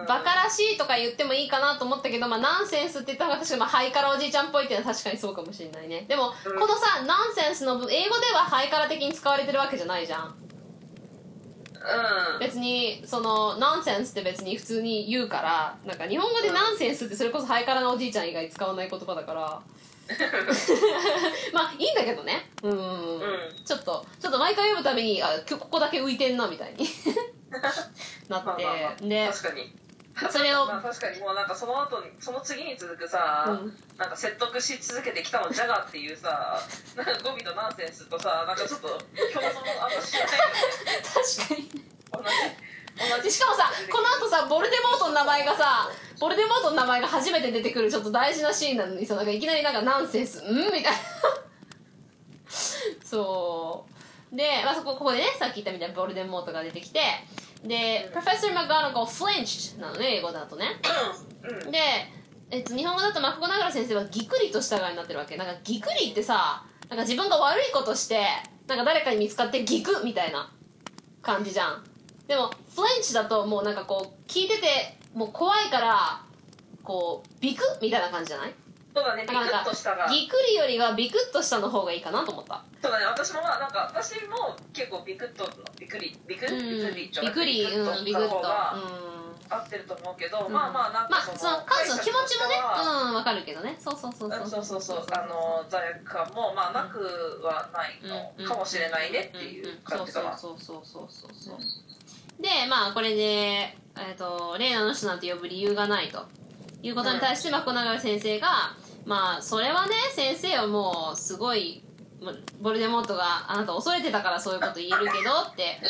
うん。バカらしいとか言ってもいいかなと思ったけど、まあ、ナンセンスって言った方が確かに、まあ、ハイカラおじいちゃんっぽいっていうのは確かにそうかもしれないね。でも、うん。このさナンセンスの英語ではハイカラ的に使われてるわけじゃないじゃん。うん。別にそのナンセンスって別に普通に言うからなんか日本語でナンセンスってそれこそハイカラなおじいちゃん以外使わない言葉だから まあいいんだけどね。うん、うん。ちょっとちょっと毎回読むたびにあ今日ここだけ浮いてんなみたいに。なって、まあまあまあ。で確かに。それを まあ確かにもうなんかその後にその次に続くさ、うん。なんか説得し続けてきたのジャガーっていうさなんか語尾のナンセンスとさなんかちょっと共存あんましないよね。確かに同じ同じでしかもさこの後さボルデモートの名前がさボルデモートの名前が初めて出てくるちょっと大事なシーンなのにさなんかいきなりなんかナンセンスんみたいな。そう。で、まあ、そこここでねさっき言ったみたいにボルデモートが出てきてで、プロフェッサー・マガーナゴーフレンチなのね英語だとね。うん。で、えっと、日本語だとマココナガラ先生はギクリとした側になってるわけ。なんかギクリってさなんか自分が悪いことしてなんか誰かに見つかってギクみたいな感じじゃんでもフレンチだともうなんかこう聞いててもう怖いからこうビクみたいな感じじゃない？そうだねビクッとしたがギクリよりはビクッとしたの方がいいかなと思った。そうだね私もまあなんか私も結構ビクッとビクリビクうん。ビクリビクリうんビクッと合ってると思うけど、うん。まあまあなんまあかそのカズの気持ちもねうんわかるけどね。そうそうそうう。んそうそうそうあの罪悪感もまあなくはないのかもしれないねっていう感じかな。そうそうそうそうそう。そうでまあこれで、えー、とレイナの人なんて呼ぶ理由がないということに対して、マコナガラ先生がまあそれはね先生はもうすごいボルデモートがあなた恐れてたからそういうこと言えるけどって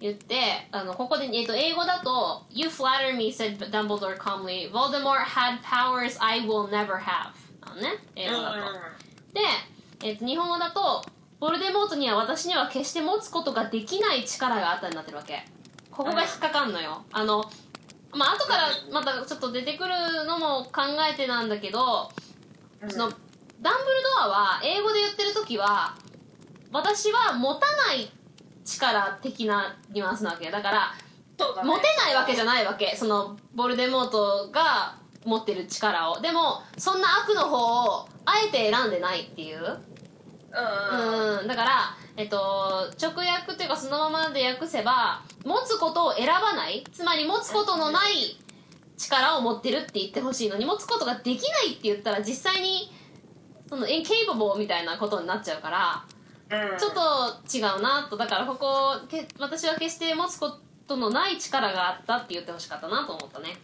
言ってあのここで、えっと英語だと「You flatter me," said Dumbledore calmly. Voldemort had powers I will never have. なのね英語だと。で、えっと日本語だと「ボルデモートには私には決して持つことができない力があった」になってるわけここが引っかかんのよ。あのまあ後からまたちょっと出てくるのも考えてなんだけどうん。そのダンブルドアは英語で言ってる時は私は持たない力的なニュアンスなわけ。だからね。持てないわけじゃないわけ。そのボルデモートが持ってる力を。でもそんな悪の方をあえて選んでないっていううんだからえっと直訳っていうかそのままで訳せば持つことを選ばない。つまり持つことのない力を持ってるって言ってほしいのに持つことができないって言ったら実際にその incapable みたいなことになっちゃうからうん。ちょっと違うなと。だからここけ私は決して持つことのない力があったって言ってほしかったなと思ったね。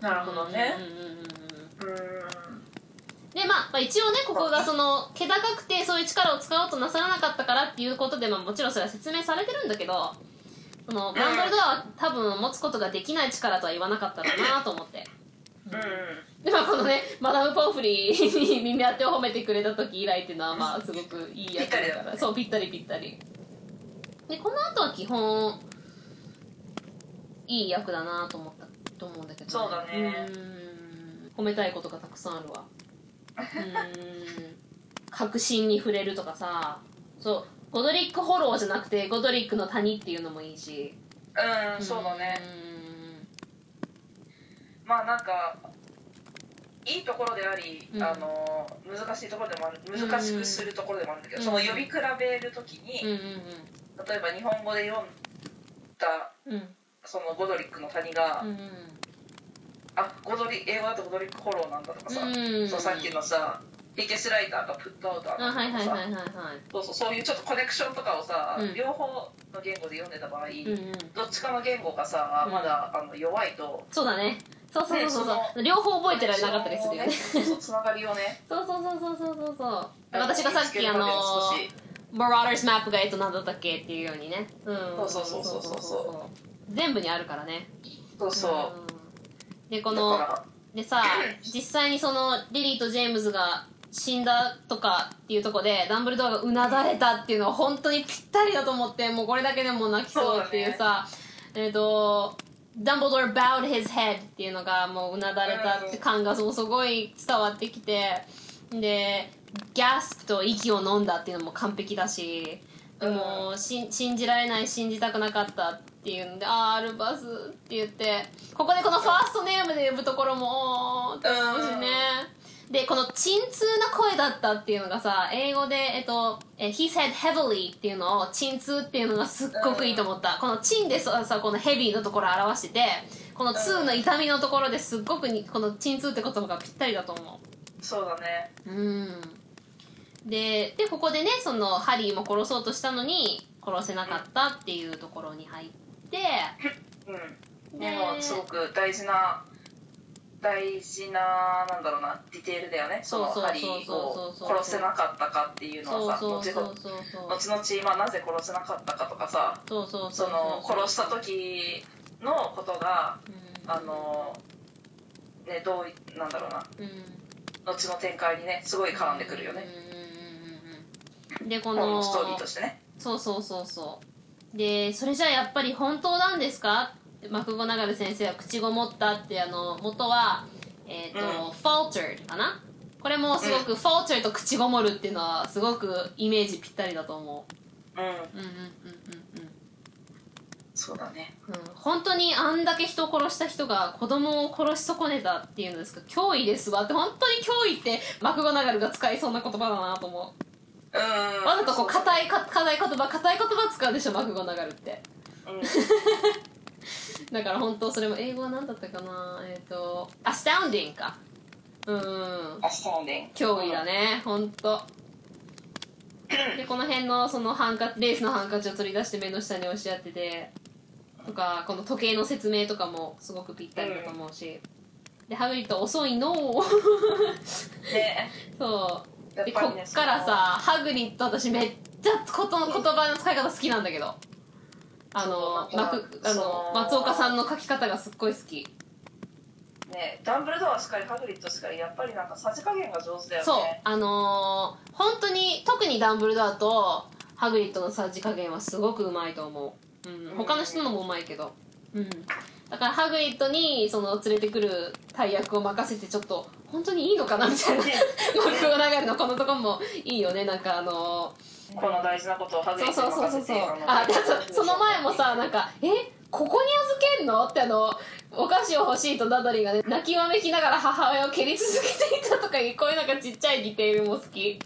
なるほどね。うんうんうんうん。うんでまあ、まあ一応ねここがその気高くてそういう力を使おうとなさらなかったからっていうことで、まあ、もちろんそれは説明されてるんだけどそのダンブルドアは多分持つことができない力とは言わなかったろうなと思って。うん。でまあこのねマダム・ポーフリーに耳当てを褒めてくれた時以来っていうのはまあすごくいいやつだから。そうぴったりぴったり。でこの後は基本いい役だなと思ったと思うんだけど、そうだね。うん。褒めたいことがたくさんあるわ。うん確信に触れるとかさ。そう。ゴドリック・ホローじゃなくてゴドリックの谷っていうのもいいし。うんそうだね。うん。まあなんかいいところであり、うん。あの難しいところでもある難しくするところでもあるんだけど、うん。その呼び比べるときに、うんうん例えば日本語で読んだうん。うんそのゴドリックの谷が、うんあゴドリ英語だとゴドリックホローなんだとかさ、うん。そうさっきのさリケスライターがプットアウターあはいなんだとかさ、はいはい。そうそうそういうちょっとコネクションとかをさ、うん。両方の言語で読んでた場合、うんうん。どっちかの言語がさ、うん。まだあの弱いとそうだね。そうそうそうそう。ねそう両方覚えてられなかったりするよね。そうそうつながりをね。そうそうそうそうそうそう。そう私がさっきあのマラーダーズマップがえっと何だったっけっていうようにね。うんそうそうそうそうそう全部にあるからねそうそう、うんでこのでさ実際にそのリリーとジェームズが死んだとかっていうとこでダンブルドアがうなだれたっていうのは本当にぴったりだと思ってもうこれだけでも泣きそうっていうさえっ、とダンブルドア bowed his head っていうのがもううなだれたって感がもうすごい伝わってきてでギャスプと息を飲んだっていうのも完璧だしでも、し信じられない信じたくなかったいうんで「あーアルバス」って言ってここでこのファーストネームで呼ぶところもおーって思うしねでこの鎮痛な声だったっていうのがさ英語でえっと「え He said heavily」っていうのを鎮痛っていうのがすっごくいいと思った、この「鎮」でささこのヘビーのところを表しててこの「痛」の痛みのところですっごくにこの鎮痛って言葉がぴったりだと思う。そうだね。うん。ででここでねそのハリーも殺そうとしたのに殺せなかったっていうところに入ってうん。でもすごく大事な大事ななんだろうなディテールだよね。そのそうそうハリーを殺せなかったかっていうのはさ後々まあ、なぜ殺せなかったかとかさその殺した時のことがうん。あのねどういなんだろうな。うん。後の展開にねすごい絡んでくるよね。うんうんうんうんでこのストーリーとしてね。そうそうそうそうでそれじゃあやっぱり本当なんですか？マクゴナガル先生は口ごもったってあの元はえっ、と、うん。faltered かな？これもすごく、falter と口ごもるっていうのはすごくイメージぴったりだと思う。ん。ううんうんうんうん。そうだね。うんうん。本当にあんだけ人を殺した人が子供を殺し損ねたっていうんですか？脅威ですわ。って本当に脅威ってマクゴナガルが使いそうな言葉だなと思ううん。わざとこうか硬いか硬い言葉硬い言葉使うでしょマクゴナガルって。うん。だから本当それも英語は何だったかな。えっ、とアスタウンディングか。うん。アストーンデン。脅威だね本当。でこの辺のそのハンカレースのハンカチを取り出して目の下に押し当ててとかこの時計の説明とかもすごくぴったりだと思うし、でハグリッド遅いのね。そうでこっからさハグリッド私めっちゃことの言葉の使い方好きなんだけど。あのそうマクあの松岡さんの書き方がすっごい好き。ねダンブルドアしかりハグリッドしかりやっぱりなんかさじ加減が上手だよね。そうあのー本当に特にダンブルドアとハグリッドのさじ加減はすごくうまいと思う、うん、他の人のもうまいけど。うんだからハグリッドにその連れてくる大役を任せてちょっと本当にいいのかなみたいなマクゴナガルのこのとこもいいよね。なんかあのーこの大事なことをハグリそうッドにそうそうそうそう。任せてあでそその前もさなんか「えここに預けんの?」ってあのお菓子を欲しいとダドリーがね泣きわめきながら母親を蹴り続けていたとかいうこういうなんかちっちゃいディテールも好き。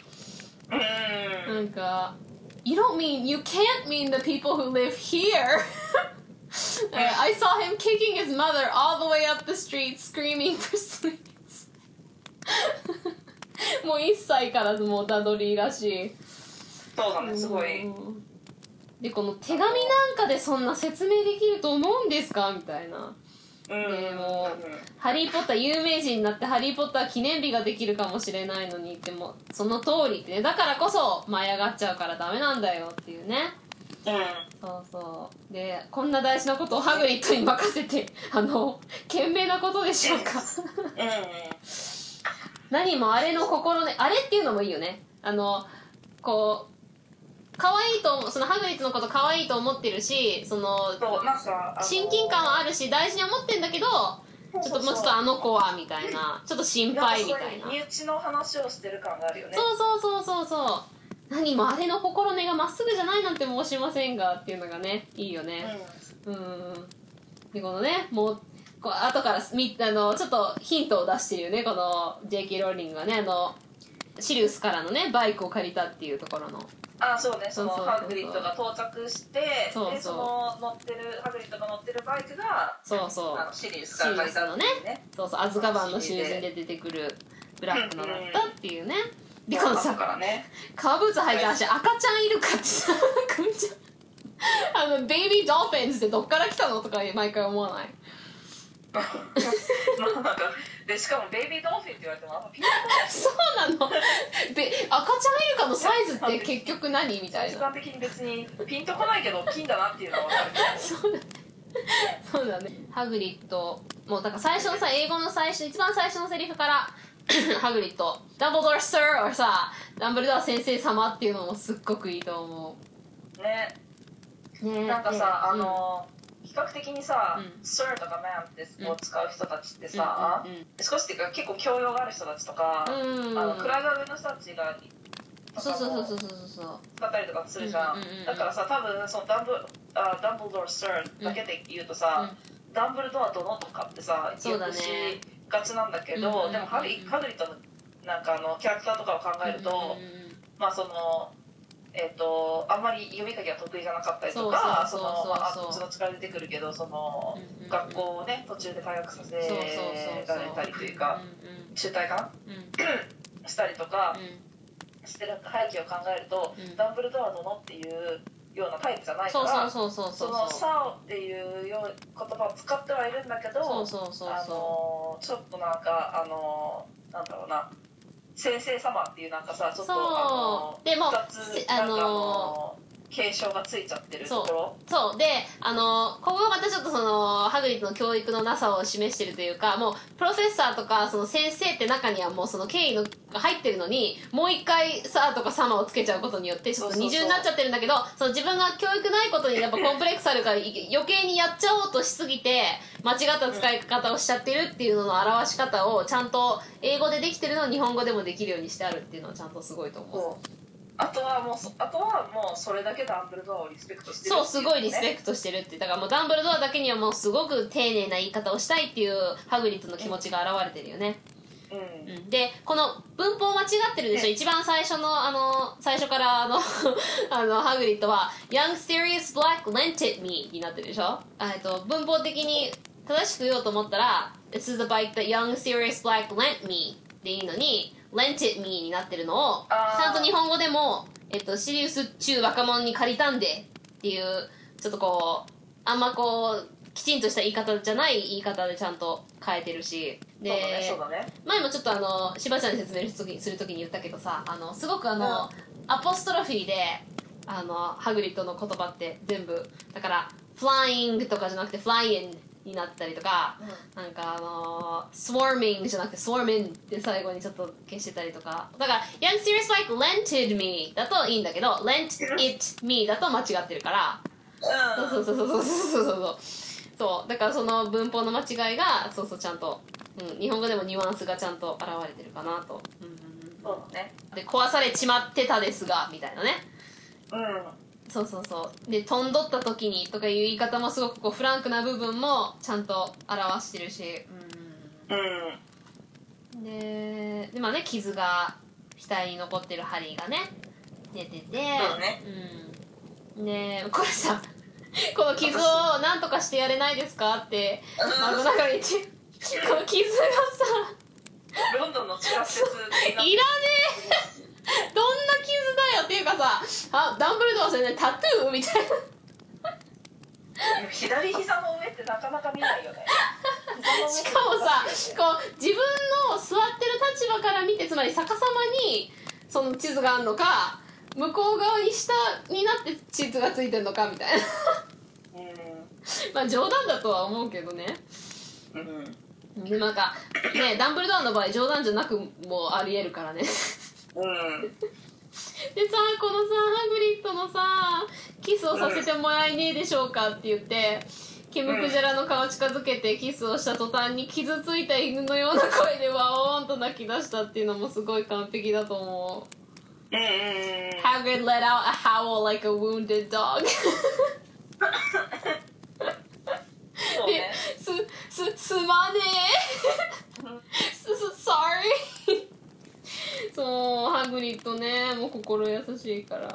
うん。なんか「You don't mean you can't mean the people who live here I saw him kicking his mother all the way up the street screaming for sweets もう1歳からずもうダドリーらしいそうだねすごい。うんでこの手紙なんかでそんな説明できると思うんですか？みたいな。うんでもハリー・ポッター有名人になってハリー・ポッター記念日ができるかもしれないのにでもその通りってね。だからこそ舞い上がっちゃうからダメなんだよっていうね。うんそうそう。でこんな大事なことをハグリッドに任せて あの賢明なことでしょうか。うん。何もあれの心ねあれっていうのもいいよね。あのこう可愛いと思うそのハグリッドのこと可愛いと思ってるしその親近感はあるし大事に思ってんだけどちょっともうちょっとあの子はみたいな。ちょっと心配みたいな。身内の話をしてる感があるよね。そうそうそうそうそう何もあれの心根がまっすぐじゃないなんて申しませんがっていうのがねいいよね。うん。でこのねもうこう後からみあのちょっとヒントを出してるよねこの J.K. ローリングがねあのシリウスからのねバイクを借りたっていうところの。あそうねそのハグリッドが到着してそうその乗ってるハグリッドが乗ってるバイクがそうそう。あのシリウスから借りたっていうね。そうそうアズカバンの囚人で出てくるブラックのだったっていうね。でこの後さからね。革ブーツ履いた足赤ちゃんいるかってさくんちゃんあの baby dolphins ってどっから来たのとか毎回思わない？まあなんかでしかも baby dolphin って言われてもあんまピンとこない。そうなの？で赤ちゃんイルカのサイズって結局何みたいな？時間的に別にピンとこないけど金だなっていうのは分かる そうだね。そうだね。ハグリッド。もうだから最初のさ英語の最初一番最初のセリフから ハグリッド「ダンブルドア・サー」or さ「ダンブルドア先生様」っていうのもすっごくいいと思ねう。ね。なんかさあうん。の比較的にさうん「sir」とか「ma'am」ってを使う人たちってさ少しっていうか結構教養がある人たちとかうんあの位が上の人たちがそうそうそうそうそうそう使ったりとかするじゃん。だからさ多分そのダンブあダンブルドア・ sir だけで言うとさダンブルドア殿とかってさそうだねがちなんだけどでもハグリッドのなんかあのキャラクターとかを考えるとまあそのえっ、とあんまり読み書きが得意じゃなかったりとかそのまああっちの力出てくるけどそのうんうんうん学校をね途中で退学させられたりというかうんうん中退かなうんしたりとかうんしてる背景を考えると、うんダンブルドア殿っていうようなタイプじゃないかそうらそうそうそうそう。その「サオ」っていうよう言葉を使ってはいるんだけどそうそうそうあそのちょっとなんかあのなんだろうな先生様っていうなんかさちょっとあのでも二つあの継承がついちゃってるところ？うそう。であのここがまたちょっとそのハグリッドの教育のなさを示してるというかもうプロフェッサーとかその先生って中にはもうその権威のが入ってるのにもう一回「サー」とか「サマ」をつけちゃうことによってちょっと二重になっちゃってるんだけどその自分が教育ないことにやっぱコンプレックスあるからい余計にやっちゃおうとしすぎて間違った使い方をしちゃってるっていうのの表し方をちゃんと英語でできてるのを日本語でもできるようにしてあるっていうのはちゃんとすごいと思う。あとはもうそあとはもうそれだけダンブルドアをリスペクトしてるそうすごいリスペククトしてるって。だからもうダンブルドアだけにはもうすごく丁寧な言い方をしたいっていうハグリッドの気持ちが表れてるよね、ト、うん。うん、でこの文法間違ってるでしょ、ね。一番最初のあの最初からあの あのハグリッドは「Young serious black lent it me」になってるでしょ？あえっと文法的に正しく言おうと思ったら「This is the bike that young serious black lent me」でいいのに「it me」になってるのをちゃんと日本語でも、えっと、シリウス中若者に借りたんでっていうちょっとこうあんまこうきちんとした言い方じゃない言い方でちゃんと変えてるしでねね。前もちょっとあのしばちゃんに説明する時する時に言ったけどさあのすごくあの、アポストロフィーであのハグリッドの言葉って全部だから「flying」とかじゃなくて「flying」になったりとか、うん、なんかあのー、swarming じゃなくて swarming って最後にちょっと消してたりとか。だから young serious like lented me だといいんだけど lent it me だと間違ってるから、うん、そうそうそうそうそうそうそう。だからその文法の間違いがそうそうちゃんと、うん、日本語でもニュアンスがちゃんと現れてるかなと、うんうん、そうね。で壊されちまってたですがみたいなね。うん。そうそうそう。で飛んどった時にとかいう言い方もすごくこうフランクな部分もちゃんと表してるし、うん。うん、ででまあね傷が額に残ってる針がね出てて。そうね。うん。でこれさ この傷を何とかしてやれないですかって孫中に この傷がさ。ロンドンの地下施 いらねえ。どんだよっていうかさあダンブルドアそれねタトゥーみたいな。左膝の上ってなかなか見ないよね。しかもさこう自分の座ってる立場から見てつまり逆さまにその地図があるのか向こう側に下になって地図がついてるのかみたいな。まあ冗談だとは思うけどね。うん。うんでなんかねダンブルドアの場合冗談じゃなくもありえるからね でさうんこのさハグリッドのさキスをさせてもらえねえでしょうかって言ってケムクジャラの顔近づけてキスをした途端に傷ついた犬のような声でワオーンと泣き出したっていうのもすごい完璧だと思う。うんうんうん Hagrid let out a howl like a wounded dog. そうね。すすすまねえ。すす sorry そうハグリッドねもう心優しいから。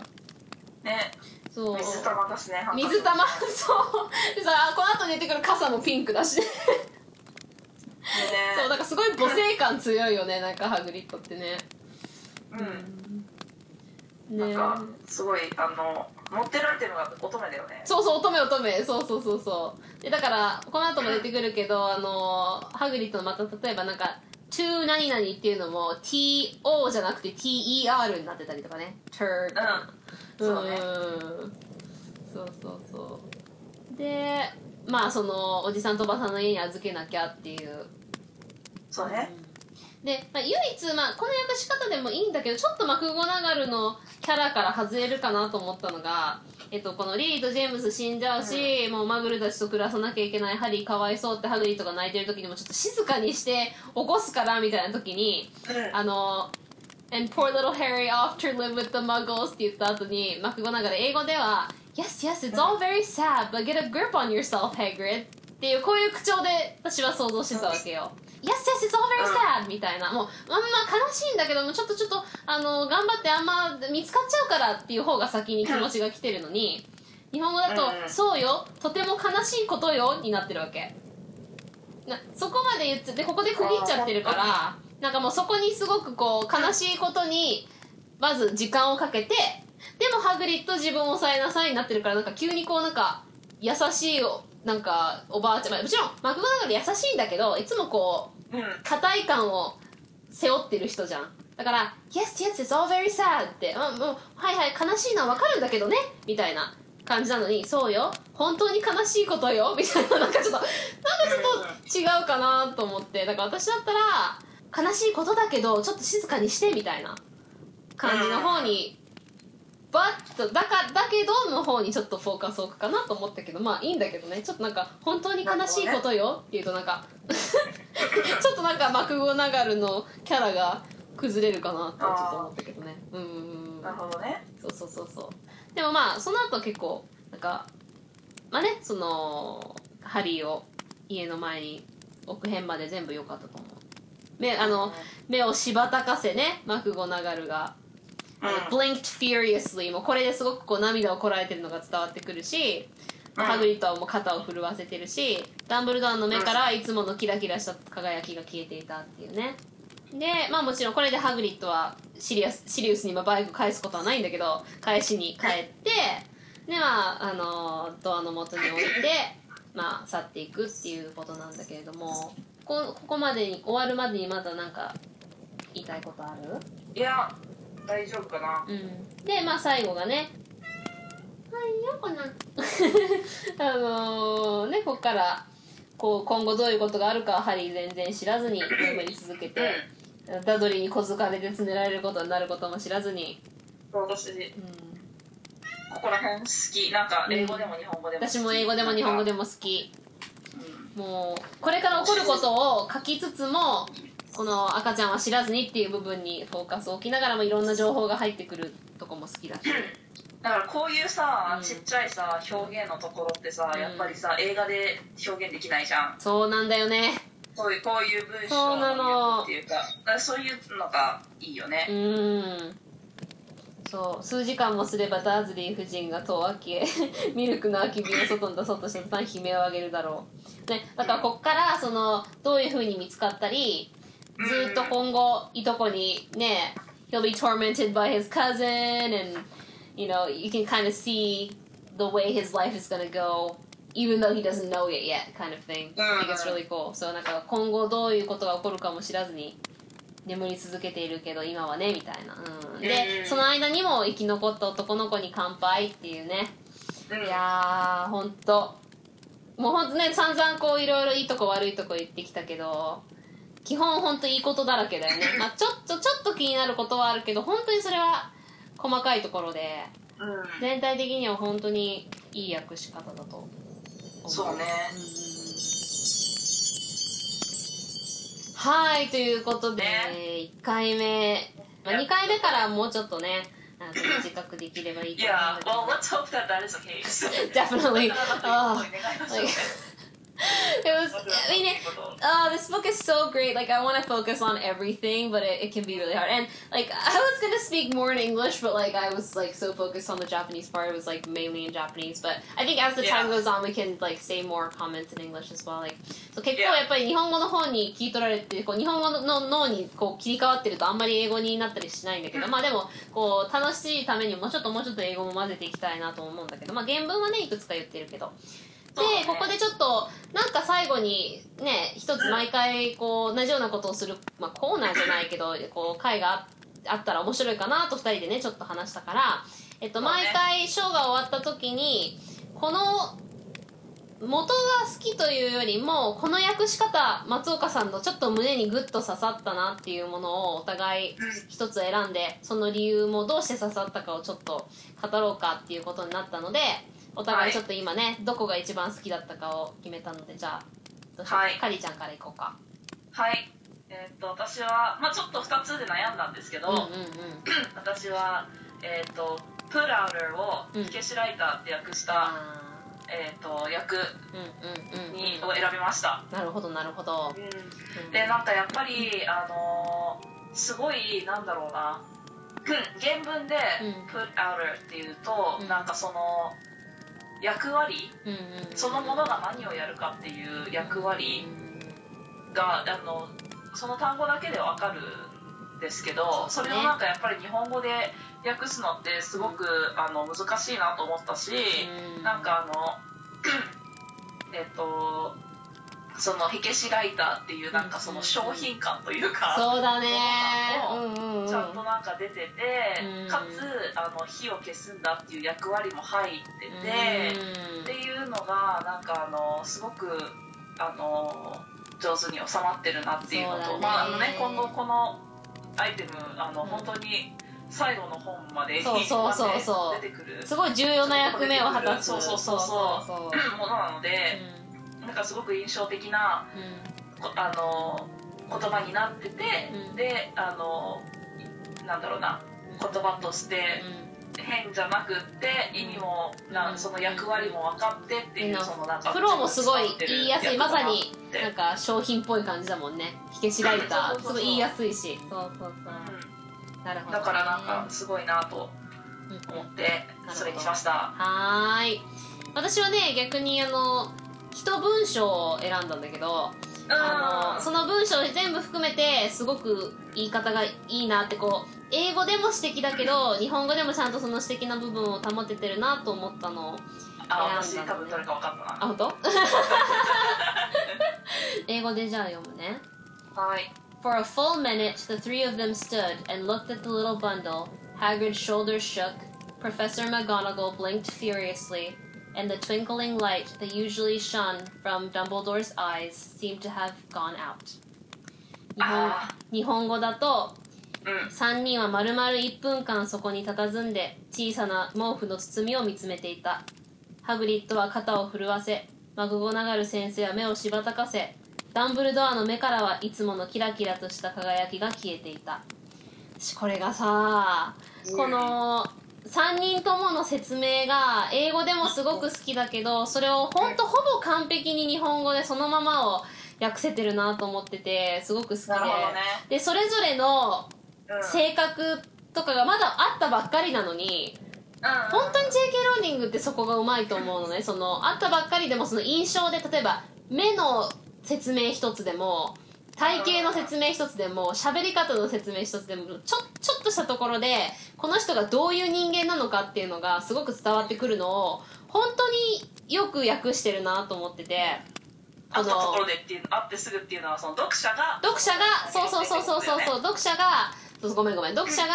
ね。そう。水玉だしね水玉 そう。でさこの後出てくる傘もピンクだし。ね。そうだからすごい母性感強いよねなんかハグリッドってね。うん。ね。なんかすごいあの持ってるアイテムが乙女だよね。そうそう乙女乙女。そうそうそうそう。でだからこの後も出てくるけどあのハグリッドのまた例えばなんか to 何々っていうのも TO じゃなくて TER になってたりとかね。Tur うん。そうね。んそうそうそう。でまあそのおじさんとおばさんの家に預けなきゃっていう。そうねで、まあ、唯一、まあ、この訳し方でもいいんだけどちょっとマクゴナガルのキャラから外れるかなと思ったのが、えっと、このリリーとジェームズ死んじゃうし、もうマグルたちと暮らさなきゃいけないハリーかわいそうってハグリッドが泣いてる時にもちょっと静かにして起こすからみたいな時にうん。あの And poor little Harry off to live with the muggles って言った後にマクゴナガル英語では Yes, yes, it's all very sad, but get a grip on yourself, Hagrid っていうこういう口調で私は想像してたわけよ。Yes, yes, it's all very sad! みたいな。もう、あんま悲しいんだけども、ちょっとちょっと、あの、頑張ってあんま見つかっちゃうからっていう方が先に気持ちが来てるのに、日本語だと、うんそうよ、とても悲しいことよ、になってるわけ。なそこまで言ってでここで区切っちゃってるからなんかもうそこにすごくこう悲しいことにまず時間をかけてでもハグリッド自分を抑えなさいになってるからなんか急にこうなんか優しいおなんかおばあちゃんまあもちろんマクゴナガル優しいんだけどいつもこううん。硬い感を背負ってる人じゃん。だから「Yes, yes, it's all very sad」って「うんもうはいはい悲しいのは分かるんだけどね」みたいな感じなのに「そうよ。本当に悲しいことよ」みたいななんかちょっとなんかちょっと違うかなと思って。だから私だったら悲しいことだけどちょっと静かにしてみたいな感じの方にバッとだかだけどの方にちょっとフォーカスを置くかなと思ったけどまあいいんだけどね。ちょっとなんか本当に悲しいことよっていうとなんか。ちょっとなんかマクゴナガルのキャラが崩れるかなってちょっと思ったけどね。うん。なるほどね。そうそうそう。そうでもまあその後結構なんかまあねそのハリーを家の前に置く辺まで全部良かったと思う。目あの目をしばたかせねマクゴナガルがうん。blinked furiously もうこれですごくこう涙をこらえてるのが伝わってくるし、うん。ハグリッドはもう肩を震わせてるしダンブルドアの目からいつものキラキラした輝きが消えていたっていうね。でまあもちろんこれでハグリッドはシリアスシリウスにまあバイク返すことはないんだけど返しに帰ってでまああのドアの元に置いてまあ去っていくっていうことなんだけれどもこここまでに終わるまでにまだなんか言いたいことある？いや大丈夫かな？うん、でまあ最後がね「はいよこな」あのねここからこう今後どういうことがあるかはハリー全然知らずに眠り続けてダドリーに小づかれてつねられることになることも知らずに、私うん、ここら辺好き。なんか英語でも日本語でも好き。私も英語でも日本語でもも好き。もうこれから起こることを書きつつもこの赤ちゃんは知らずにっていう部分にフォーカスを置きながらもいろんな情報が入ってくるとこも好きだし。だからこういうさ、うん。ちっちゃいさ表現のところってさ、うん。やっぱりさ映画で表現できないじゃん。そうなんだよね。そういうこういう文章のっていうかそういうのがいいよね、うん。そう。数時間もすればダーズリー夫人が戸を開け ミルクの空き瓶を外に出そうとした途端悲鳴を上げるだろう、ね、だからこっからそのどういうふうに見つかったりずっと今後いとこにね he'll be tormented by his cousin and you know you can kind of see the way his life is gonna go even though he doesn't know it yet kind of thing I think it's really cool そうなんか今後どういうことが起こるかも知らずに眠り続けているけど今はねみたいな、うん、で、うんその間にも生き残った男の子に乾杯っていうねうんいやーほんともうほんとね散々こういろいろいいとこ悪いとこ言ってきたけど基本ほんといいことだらけだよね、まあ、ちょっとちょっと気になることはあるけど本当にそれは細かいところでうん。全体的には本当にいい訳し方だと思う。そうね。はいということで、ね。1回目、まあ、2回目からもうちょっとねあの短くできればいいと思うん Yeah, だけど well, let's hope that that is the case. Definitely. あ Oh, it was. I mean, it, oh, this book is so great. Like, I want to focus on everything, but it, it can be really hard. And like, I was gonna speak more in English, but like, I was like so focused on the Japanese part. It was like mainly in Japanese. But I think as the time Yeah. goes on, we can like say more comments in English as well. Like, so 結構.やっぱり日本語の方に聞い取られて、こう日本語の脳にこう切り替わってるとあんまり英語になったりしないんだけど、まあでもこう楽しいためにもうちょっともうちょっと英語も混ぜていきたいなと思うんだけど、まあ原文はねいくつか言ってるけど。でここでちょっと最後にね一つ毎回こう同じようなことをする、まあ、コーナーじゃないけどこう回がああったら面白いかなと2人でねちょっと話したから、えっと、毎回ショーが終わった時にこの元が好きというよりもこの訳し方松岡さんのちょっと胸にグッと刺さったなっていうものをお互い一つ選んでその理由もどうして刺さったかをちょっと語ろうかっていうことになったのでお互いちょっと今ね、どこが一番好きだったかを決めたのでじゃあどうしよう、はい。かりちゃんからいこうか。はい。えーっと、私は、まあちょっと2つで悩んだんですけど、うんうんうん。私は、えーっと、プラウダーをうん火消しライターって訳した、あえーっと、役ーうんうんうんに、うん。を選びました。なるほどなるほど、うん。で、なんかやっぱり、あのーすごい、なんだろうな、原文でうん。put outer っていうと、うん。なんかその、役割？うんうん。うんそのものが何をやるかっていう役割が、あの、その単語だけでわかるですけどそれをなんかやっぱり日本語で訳すのってすごくあの難しいなと思ったし、うん。なんかあの えっとその火消しライターっていうなんかその商品感というか、そうだね。ちゃんとなんか出てて、うん。かつあの火を消すんだっていう役割も入ってて、っていうのがなんかあのすごくあの上手に収まってるなっていうのとまああのね今後このアイテムあの、うん本当に最後の本までそうそうそう出てくるすごい重要な役目を果たす。そうそうそうそう。そう ものなので、なんかすごく印象的なうん。こあの言葉になってて、うん。であのなんだろうな言葉として変じゃなくって意味もな、うん。その役割も分かってっていう、うん。そのなんかフローもすごい言いやすいまさにて。なんか商品っぽい感じだもんね。火消しライターすごい言いやすいし。そうそうそうなるほどねう。んだからなんかすごいなとうん思ってそれにしました。はーい。私はね逆にあの一文章を選んだんだけどあのその文章全部含めてすごく言い方がいいなってこう英語でも指摘だけど日本語でもちゃんとその指摘な部分を保ててるなと思ったのをあ私多分どれか分かったあ本当英語でじゃあ読むねなはい For a full minute, the three of them stood and looked at the little bundle. Hagrid's shoulders shook. Professor McGonagall blinked furiously, and the twinkling light that usually shone from Dumbledore's eyes seemed to have gone out. 日本あ日本語だとうん3人は丸々1分間そこに佇んで小さな毛布の包みを見つめていたハグリッドは肩を震わせマグゴナガル先生は目をしばたかせダンブルドアの目からはいつものキラキラとした輝きが消えていたしこれがさこの3人ともの説明が英語でもすごく好きだけどそれをほんとほぼ完璧に日本語でそのままを訳せてるなと思っててすごく好きで。ね。でそれぞれのうん。性格とかがまだあったばっかりなのにうん。本当に J.K. ローリングってそこがうまいと思うのね。そのあったばっかりでもその印象で例えば目の説明一つでも体型の説明一つでも喋り方の説明一つでもちょちょっとしたところでこの人がどういう人間なのかっていうのがすごく伝わってくるのを本当によく訳してるなと思っててあったところでっていう会ってすぐっていうのはその読者が読者がそうそうそうそうそうそう読者がそうごめんごめん読者が、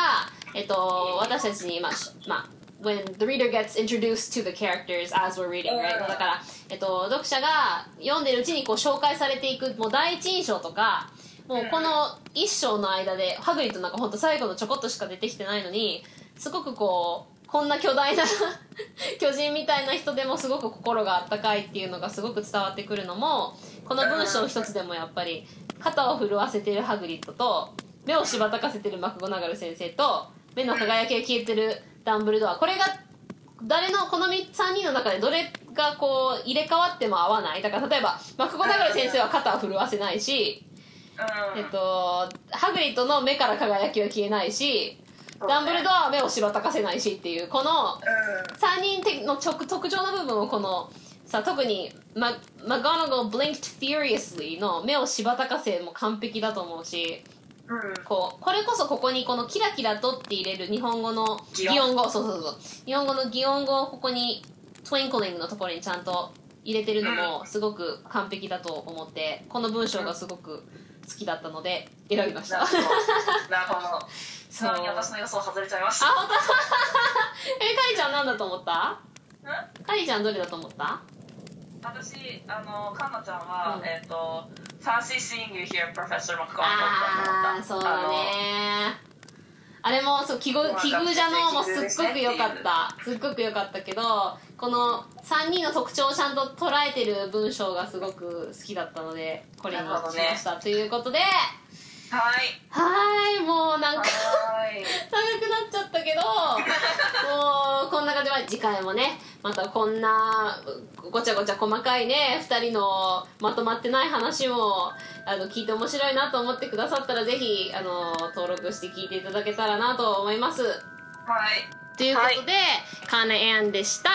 えっと、私たちにまあ、しまあ when the reader gets introduced to the characters as we're reading, right? うんだから、えっと、読者が読んでるうちにこう紹介されていくもう第一印象とかもうこの一章の間でハグリッドなんか本当最後のちょこっとしか出てきてないのにすごくこうこんな巨大な 巨人みたいな人でもすごく心があったかいっていうのがすごく伝わってくるのもこの文章一つでもやっぱり肩を震わせてるハグリッドと目をしばたかせてるマクゴナガル先生と目の輝きが消えてるダンブルドア。これが誰のこの3人の中でどれがこう入れ替わっても合わない。だから例えばマクゴナガル先生は肩を震わせないし、うん。えっと、ハグリッドの目から輝きは消えないしダンブルドアは目をしばたかせないしっていうこのうん。3人的の特特徴の部分をこのさ特にママゴナゴ blinked furiously の目をしばたかせも完璧だと思うしうんこうこれこそここにこのキラキラとって入れる日本語の擬音。語。そうそうそう。日本語の擬音語をここに twinkling のところにちゃんと入れてるのもすごく完璧だと思ってこの文章がすごく好きだったので選びました。なるほど。そう。に私の予想外れちゃいました。あ本当？えかりちゃん何だと思った？うん？かりちゃんどれだと思った？私あのかんなちゃんは、うん。えっ、と Fancy seeing you here Professor McGonagall ああそうだね。あれもそう奇遇奇遇じゃのもすっごく良かった。すっごく良かったけどこの3人の特徴をちゃんと捉えてる文章がすごく好きだったのでこれにしました、ということで。はい。はーい。もうなんか 長くなっちゃったけどもうこんな感じ。で次回もねまたこんなごちゃごちゃ細かいね2人のまとまってない話もあの聞いて面白いなと思ってくださったらぜひあの登録して聞いていただけたらなと思います。はい。ということで、カーネエンでした。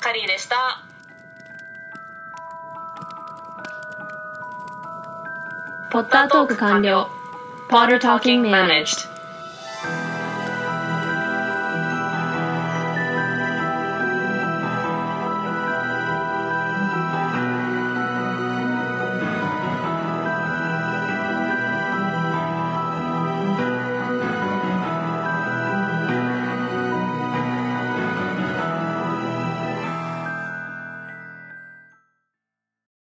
カリーでした。ポッタートーク完了。Potter Talking Managed